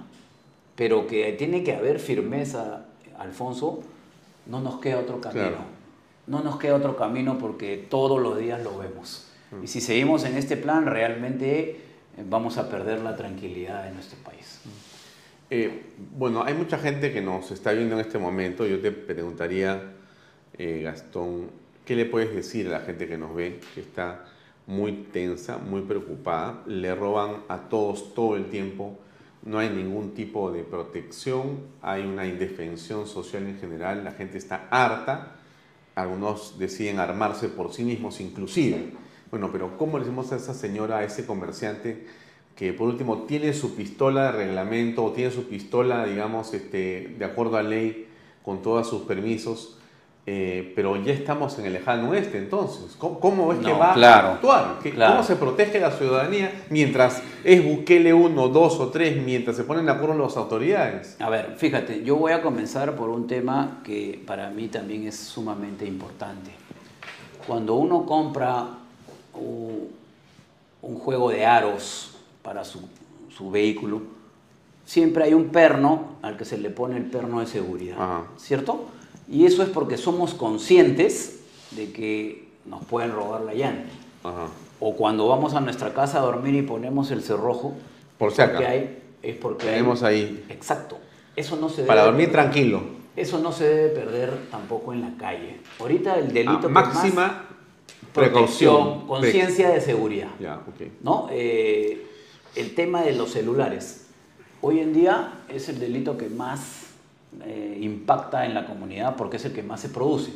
pero que tiene que haber firmeza, Alfonso, no nos queda otro camino. No nos queda otro camino porque todos los días lo vemos. Y si seguimos en este plan, realmente vamos a perder la tranquilidad de nuestro país. Eh, bueno, hay mucha gente que nos está viendo en este momento. Yo te preguntaría, eh, Gastón, ¿qué le puedes decir a la gente que nos ve, que está muy tensa, muy preocupada? Le roban a todos todo el tiempo. No hay ningún tipo de protección, hay una indefensión social en general, la gente está harta, algunos deciden armarse por sí mismos inclusive. Bueno, pero ¿cómo le decimos a esa señora, a ese comerciante, que por último tiene su pistola de reglamento o tiene su pistola, digamos, este, de acuerdo a ley, con todos sus permisos, eh, pero ya estamos en el lejano oeste, entonces, ¿cómo, es que va a actuar? ¿Cómo se protege la ciudadanía mientras es Bukele uno, dos o tres, mientras se ponen de acuerdo las autoridades? A ver, fíjate, yo voy a comenzar por un tema que para mí también es sumamente importante. Cuando uno compra un juego de aros, para su, vehículo, siempre hay un perno al que se le pone el perno de seguridad, ¿cierto? Y eso es porque somos conscientes de que nos pueden robar la llanta. O cuando vamos a nuestra casa a dormir y ponemos el cerrojo, por si acaso. Hay, es porque tenemos ahí. Exacto. Eso no se Para dormir tranquilo. Eso no se debe perder tampoco en la calle. Ahorita el delito máxima protección, conciencia de seguridad. ¿no? Eh, el tema de los celulares. Hoy en día es el delito que más eh, impacta en la comunidad porque es el que más se produce.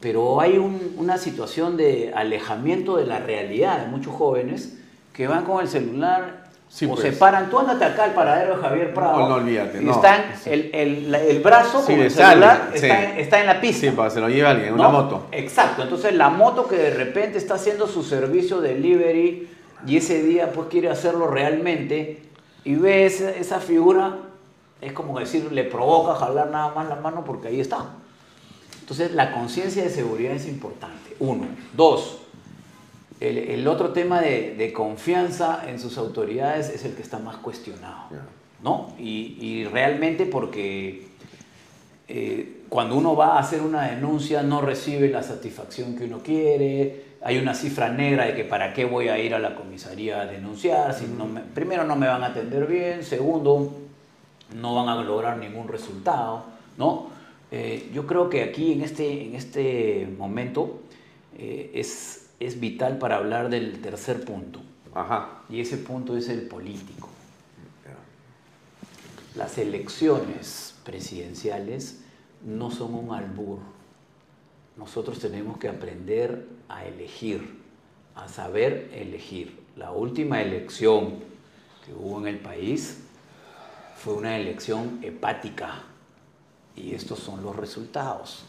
Pero hay una situación de alejamiento de la realidad de muchos jóvenes que van con el celular o pues. se paran. Tú andate acá al paradero de Javier Prado. No, no olvídate. No. Están el, el, el, brazo con el celular está, está, en la pista. Sí, para que se lo lleve alguien, una moto. Exacto. Entonces la moto que de repente está haciendo su servicio delivery y ese día pues quiere hacerlo realmente y ve esa, figura, es como decir, le provoca jalar nada más la mano porque ahí está. Entonces la conciencia de seguridad es importante, uno. Dos, el, otro tema de, confianza en sus autoridades es el que está más cuestionado, ¿no? Y, realmente porque eh, cuando uno va a hacer una denuncia no recibe la satisfacción que uno quiere, hay una cifra negra de que para qué voy a ir a la comisaría a denunciar, si no primero no me van a atender bien, segundo, no van a lograr ningún resultado, ¿no? Eh, yo creo que aquí en este, en este momento eh, es, es vital para hablar del tercer punto. Ajá. Y ese punto es el político. Las elecciones presidenciales no son un albur nosotros tenemos que aprender a elegir, a saber elegir. La última elección que hubo en el país fue una elección hepática y estos son los resultados.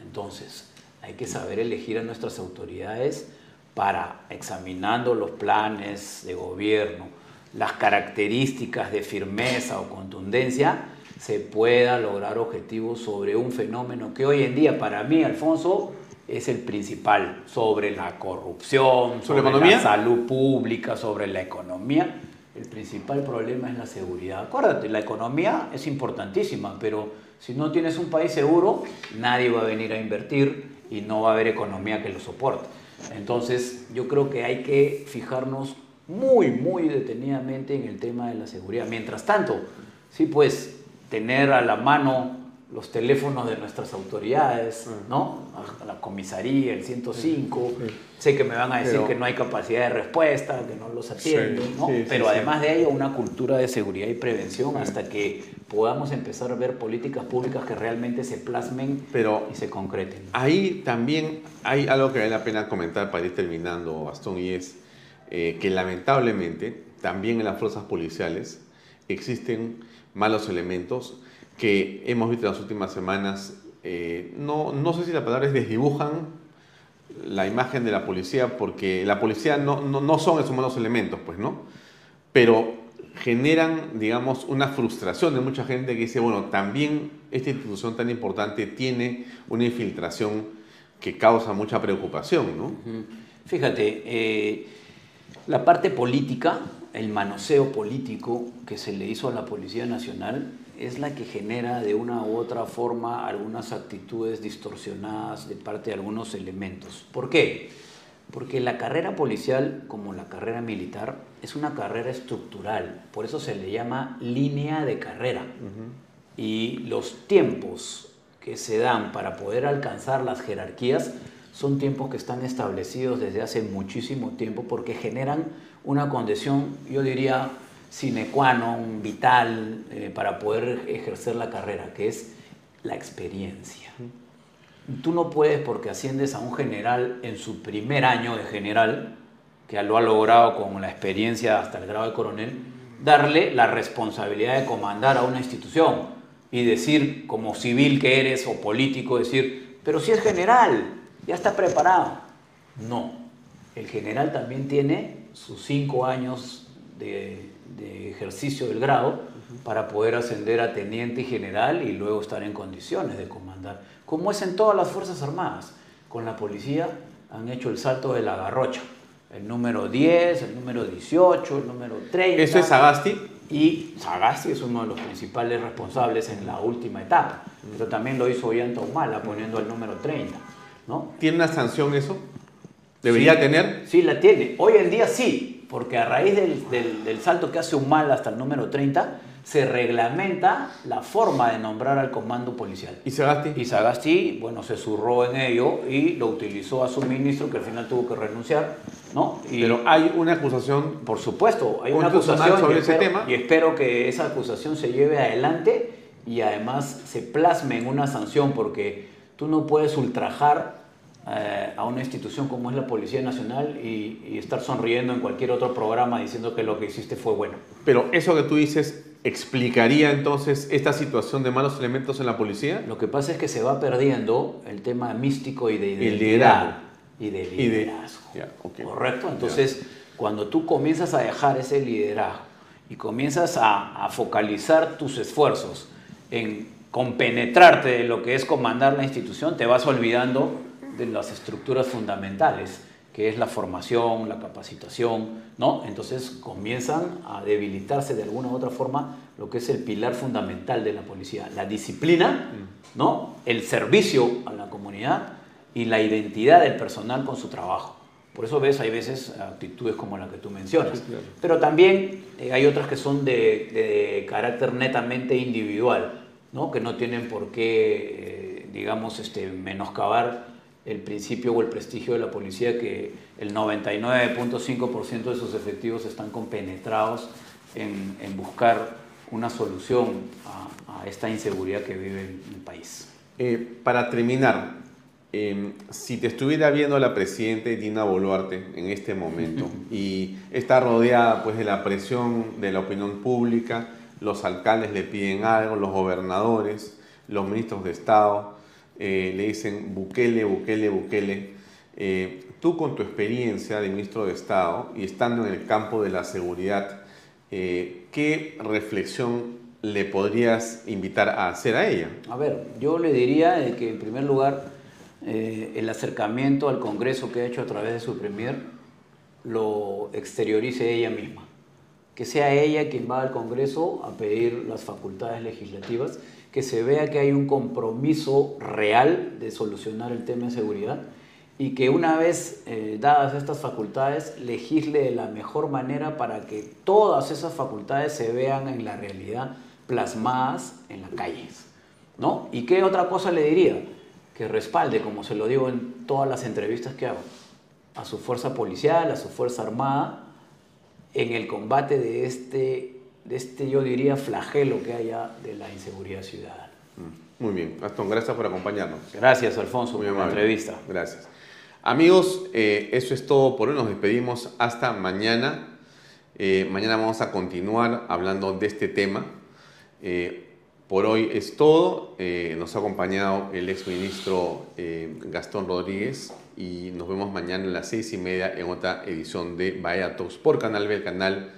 Entonces, hay que saber elegir a nuestras autoridades para, examinando los planes de gobierno, las características de firmeza o contundencia, se pueda lograr objetivos sobre un fenómeno que hoy en día para mí, Alfonso, es el principal, sobre la corrupción, sobre, la salud pública, sobre la economía. El principal problema es la seguridad. Acuérdate, la economía es importantísima, pero si no tienes un país seguro, nadie va a venir a invertir y no va a haber economía que lo soporte. Entonces, yo creo que hay que fijarnos muy, muy detenidamente en el tema de la seguridad. Mientras tanto, sí, pues tener a la mano los teléfonos de nuestras autoridades, ¿no? La comisaría, el 105. Sé que me van a decir que no hay capacidad de respuesta, que no los atienden, ¿no? Pero además de ello, una cultura de seguridad y prevención hasta que podamos empezar a ver políticas públicas que realmente se plasmen y se concreten. Ahí también hay algo que vale la pena comentar para ir terminando, Bastón, y es eh, que lamentablemente también en las fuerzas policiales existen malos elementos que hemos visto en las últimas semanas, eh, no, no sé si la palabra es desdibujan la imagen de la policía, porque la policía no, no, no son esos malos elementos, pues, ¿no? Pero generan, digamos, una frustración de mucha gente que dice, bueno, también esta institución tan importante tiene una infiltración que causa mucha preocupación, ¿no? Fíjate, eh, la parte política, el manoseo político que se le hizo a la Policía Nacional, es la que genera de una u otra forma algunas actitudes distorsionadas de parte de algunos elementos. ¿Por qué? Porque la carrera policial, como la carrera militar, es una carrera estructural, por eso se le llama línea de carrera. Y los tiempos que se dan para poder alcanzar las jerarquías son tiempos que están establecidos desde hace muchísimo tiempo porque generan una condición, yo diría, sine qua non, vital, eh, para poder ejercer la carrera, que es la experiencia. Tú no puedes, porque asciendes a un general en su primer año de general, que lo ha logrado con la experiencia hasta el grado de coronel, darle la responsabilidad de comandar a una institución y decir, como civil que eres o político, decir, pero si es general, ya está preparado. No, el general también tiene sus cinco años de de ejercicio del grado para poder ascender a teniente y general y luego estar en condiciones de comandar, como es en todas las Fuerzas Armadas. Con la policía han hecho el salto de la garrocha, el número 10, el número 18, el número 30. ¿Eso es Sagasti? Y Sagasti es uno de los principales responsables en la última etapa, pero también lo hizo Ollanta Humala poniendo el número 30. ¿no? ¿Tiene una sanción eso? ¿Debería tener? Sí, la tiene. Hoy en día sí, porque a raíz del, salto que hace un mal hasta el número 30, se reglamenta la forma de nombrar al comando policial. ¿Y Sagasti? Y Sagasti, bueno, se zurró en ello y lo utilizó a su ministro, que al final tuvo que renunciar, ¿no? Pero hay una acusación... Por supuesto, hay una acusación sobre ese tema. Y espero que esa acusación se lleve adelante y además se plasme en una sanción, porque tú no puedes ultrajar eh, a una institución como es la Policía Nacional y, estar sonriendo en cualquier otro programa diciendo que lo que hiciste fue bueno. Pero eso que tú dices, ¿explicaría entonces esta situación de malos elementos en la policía? Lo que pasa es que se va perdiendo el tema místico y de identidad. Y de liderazgo. ¿Correcto? Entonces, cuando tú comienzas a dejar ese liderazgo y comienzas a, a focalizar tus esfuerzos en compenetrarte de lo que es comandar la institución, te vas olvidando de las estructuras fundamentales, que es la formación, la capacitación, ¿no? Entonces comienzan a debilitarse de alguna u otra forma lo que es el pilar fundamental de la policía, la disciplina, ¿no? El servicio a la comunidad y la identidad del personal con su trabajo. Por eso ves, hay veces actitudes como la que tú mencionas. Pero también eh, hay otras que son de, de, carácter netamente individual, ¿no? que no tienen por qué, eh, digamos, este, menoscabar el principio o el prestigio de la policía que el 99.5% de sus efectivos están compenetrados en, en buscar una solución a, esta inseguridad que vive el, país. Eh, para terminar, em, si te estuviera viendo la presidenta Dina Boluarte en este momento *laughs* y está rodeada pues, de la presión de la opinión pública, los alcaldes le piden algo, los gobernadores, los ministros de Estado, eh, le dicen Bukele, Bukele, Bukele. Eh, tú con tu experiencia de ministro de Estado y estando en el campo de la seguridad, eh, ¿qué reflexión le podrías invitar a hacer a ella? A ver, yo le diría que en primer lugar el acercamiento al Congreso que ha hecho a través de su premier lo exteriorice ella misma. Que sea ella quien va al Congreso a pedir las facultades legislativas, que se vea que hay un compromiso real de solucionar el tema de seguridad y que una vez eh, dadas estas facultades legisle de la mejor manera para que todas esas facultades se vean en la realidad plasmadas en las calles. ¿no? ¿Y qué otra cosa le diría? Que respalde, como se lo digo en todas las entrevistas que hago, a su fuerza policial, a su fuerza armada, en el combate de este, de este yo diría, flagelo que haya de la inseguridad ciudadana. Mm, muy bien, Gastón, gracias por acompañarnos. Gracias, Alfonso, por la entrevista. Gracias. Amigos, eh, eso es todo por hoy. Nos despedimos hasta mañana. Eh, mañana vamos a continuar hablando de este tema. Eh, por hoy es todo. nos ha acompañado el exministro Gastón Rodríguez y nos vemos mañana a las seis y media en otra edición de Bahía Talks por Canal B, el canal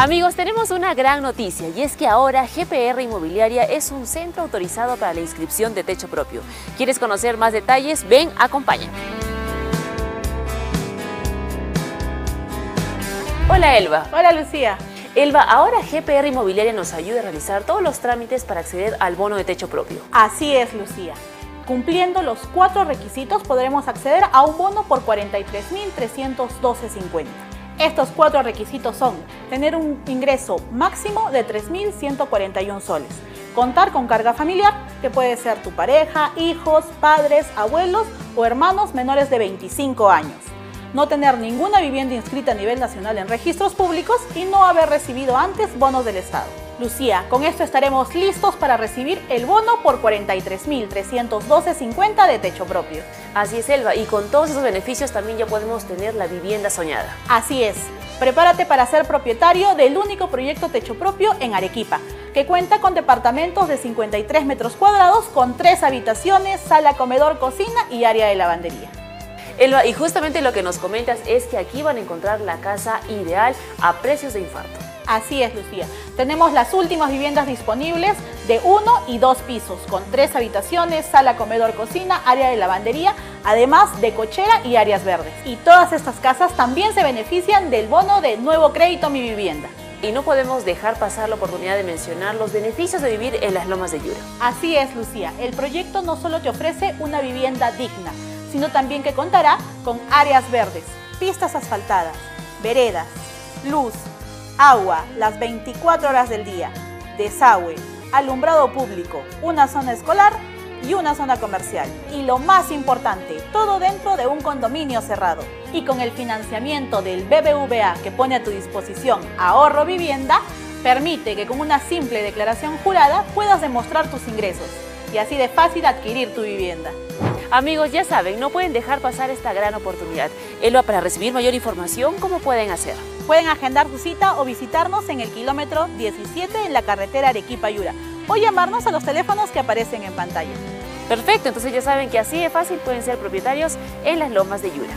Amigos, tenemos una gran noticia y es que ahora GPR Inmobiliaria es un centro autorizado para la inscripción de techo propio. ¿Quieres conocer más detalles? Ven, acompáñame. Hola Elba. Hola Lucía. Elba, ahora GPR Inmobiliaria nos ayuda a realizar todos los trámites para acceder al bono de techo propio. Así es, Lucía. Cumpliendo los cuatro requisitos podremos acceder a un bono por 43.312.50. Estos cuatro requisitos son tener un ingreso máximo de 3.141 soles, contar con carga familiar, que puede ser tu pareja, hijos, padres, abuelos o hermanos menores de 25 años, no tener ninguna vivienda inscrita a nivel nacional en registros públicos y no haber recibido antes bonos del Estado. Lucía, con esto estaremos listos para recibir el bono por 43.312.50 de techo propio. Así es, Elba, y con todos esos beneficios también ya podemos tener la vivienda soñada. Así es. Prepárate para ser propietario del único proyecto techo propio en Arequipa, que cuenta con departamentos de 53 metros cuadrados con tres habitaciones, sala, comedor, cocina y área de lavandería. Elba, y justamente lo que nos comentas es que aquí van a encontrar la casa ideal a precios de infarto. Así es, Lucía. Tenemos las últimas viviendas disponibles de uno y dos pisos, con tres habitaciones, sala, comedor, cocina, área de lavandería, además de cochera y áreas verdes. Y todas estas casas también se benefician del bono de nuevo crédito Mi Vivienda. Y no podemos dejar pasar la oportunidad de mencionar los beneficios de vivir en las lomas de Yura. Así es, Lucía. El proyecto no solo te ofrece una vivienda digna, sino también que contará con áreas verdes, pistas asfaltadas, veredas, luz, agua las 24 horas del día, desagüe, alumbrado público, una zona escolar y una zona comercial. Y lo más importante, todo dentro de un condominio cerrado. Y con el financiamiento del BBVA que pone a tu disposición ahorro vivienda, permite que con una simple declaración jurada puedas demostrar tus ingresos y así de fácil adquirir tu vivienda. Amigos, ya saben, no pueden dejar pasar esta gran oportunidad. Elba, para recibir mayor información, ¿cómo pueden hacer? Pueden agendar su cita o visitarnos en el kilómetro 17 en la carretera Arequipa-Yura o llamarnos a los teléfonos que aparecen en pantalla. Perfecto, entonces ya saben que así de fácil pueden ser propietarios en las lomas de Yura.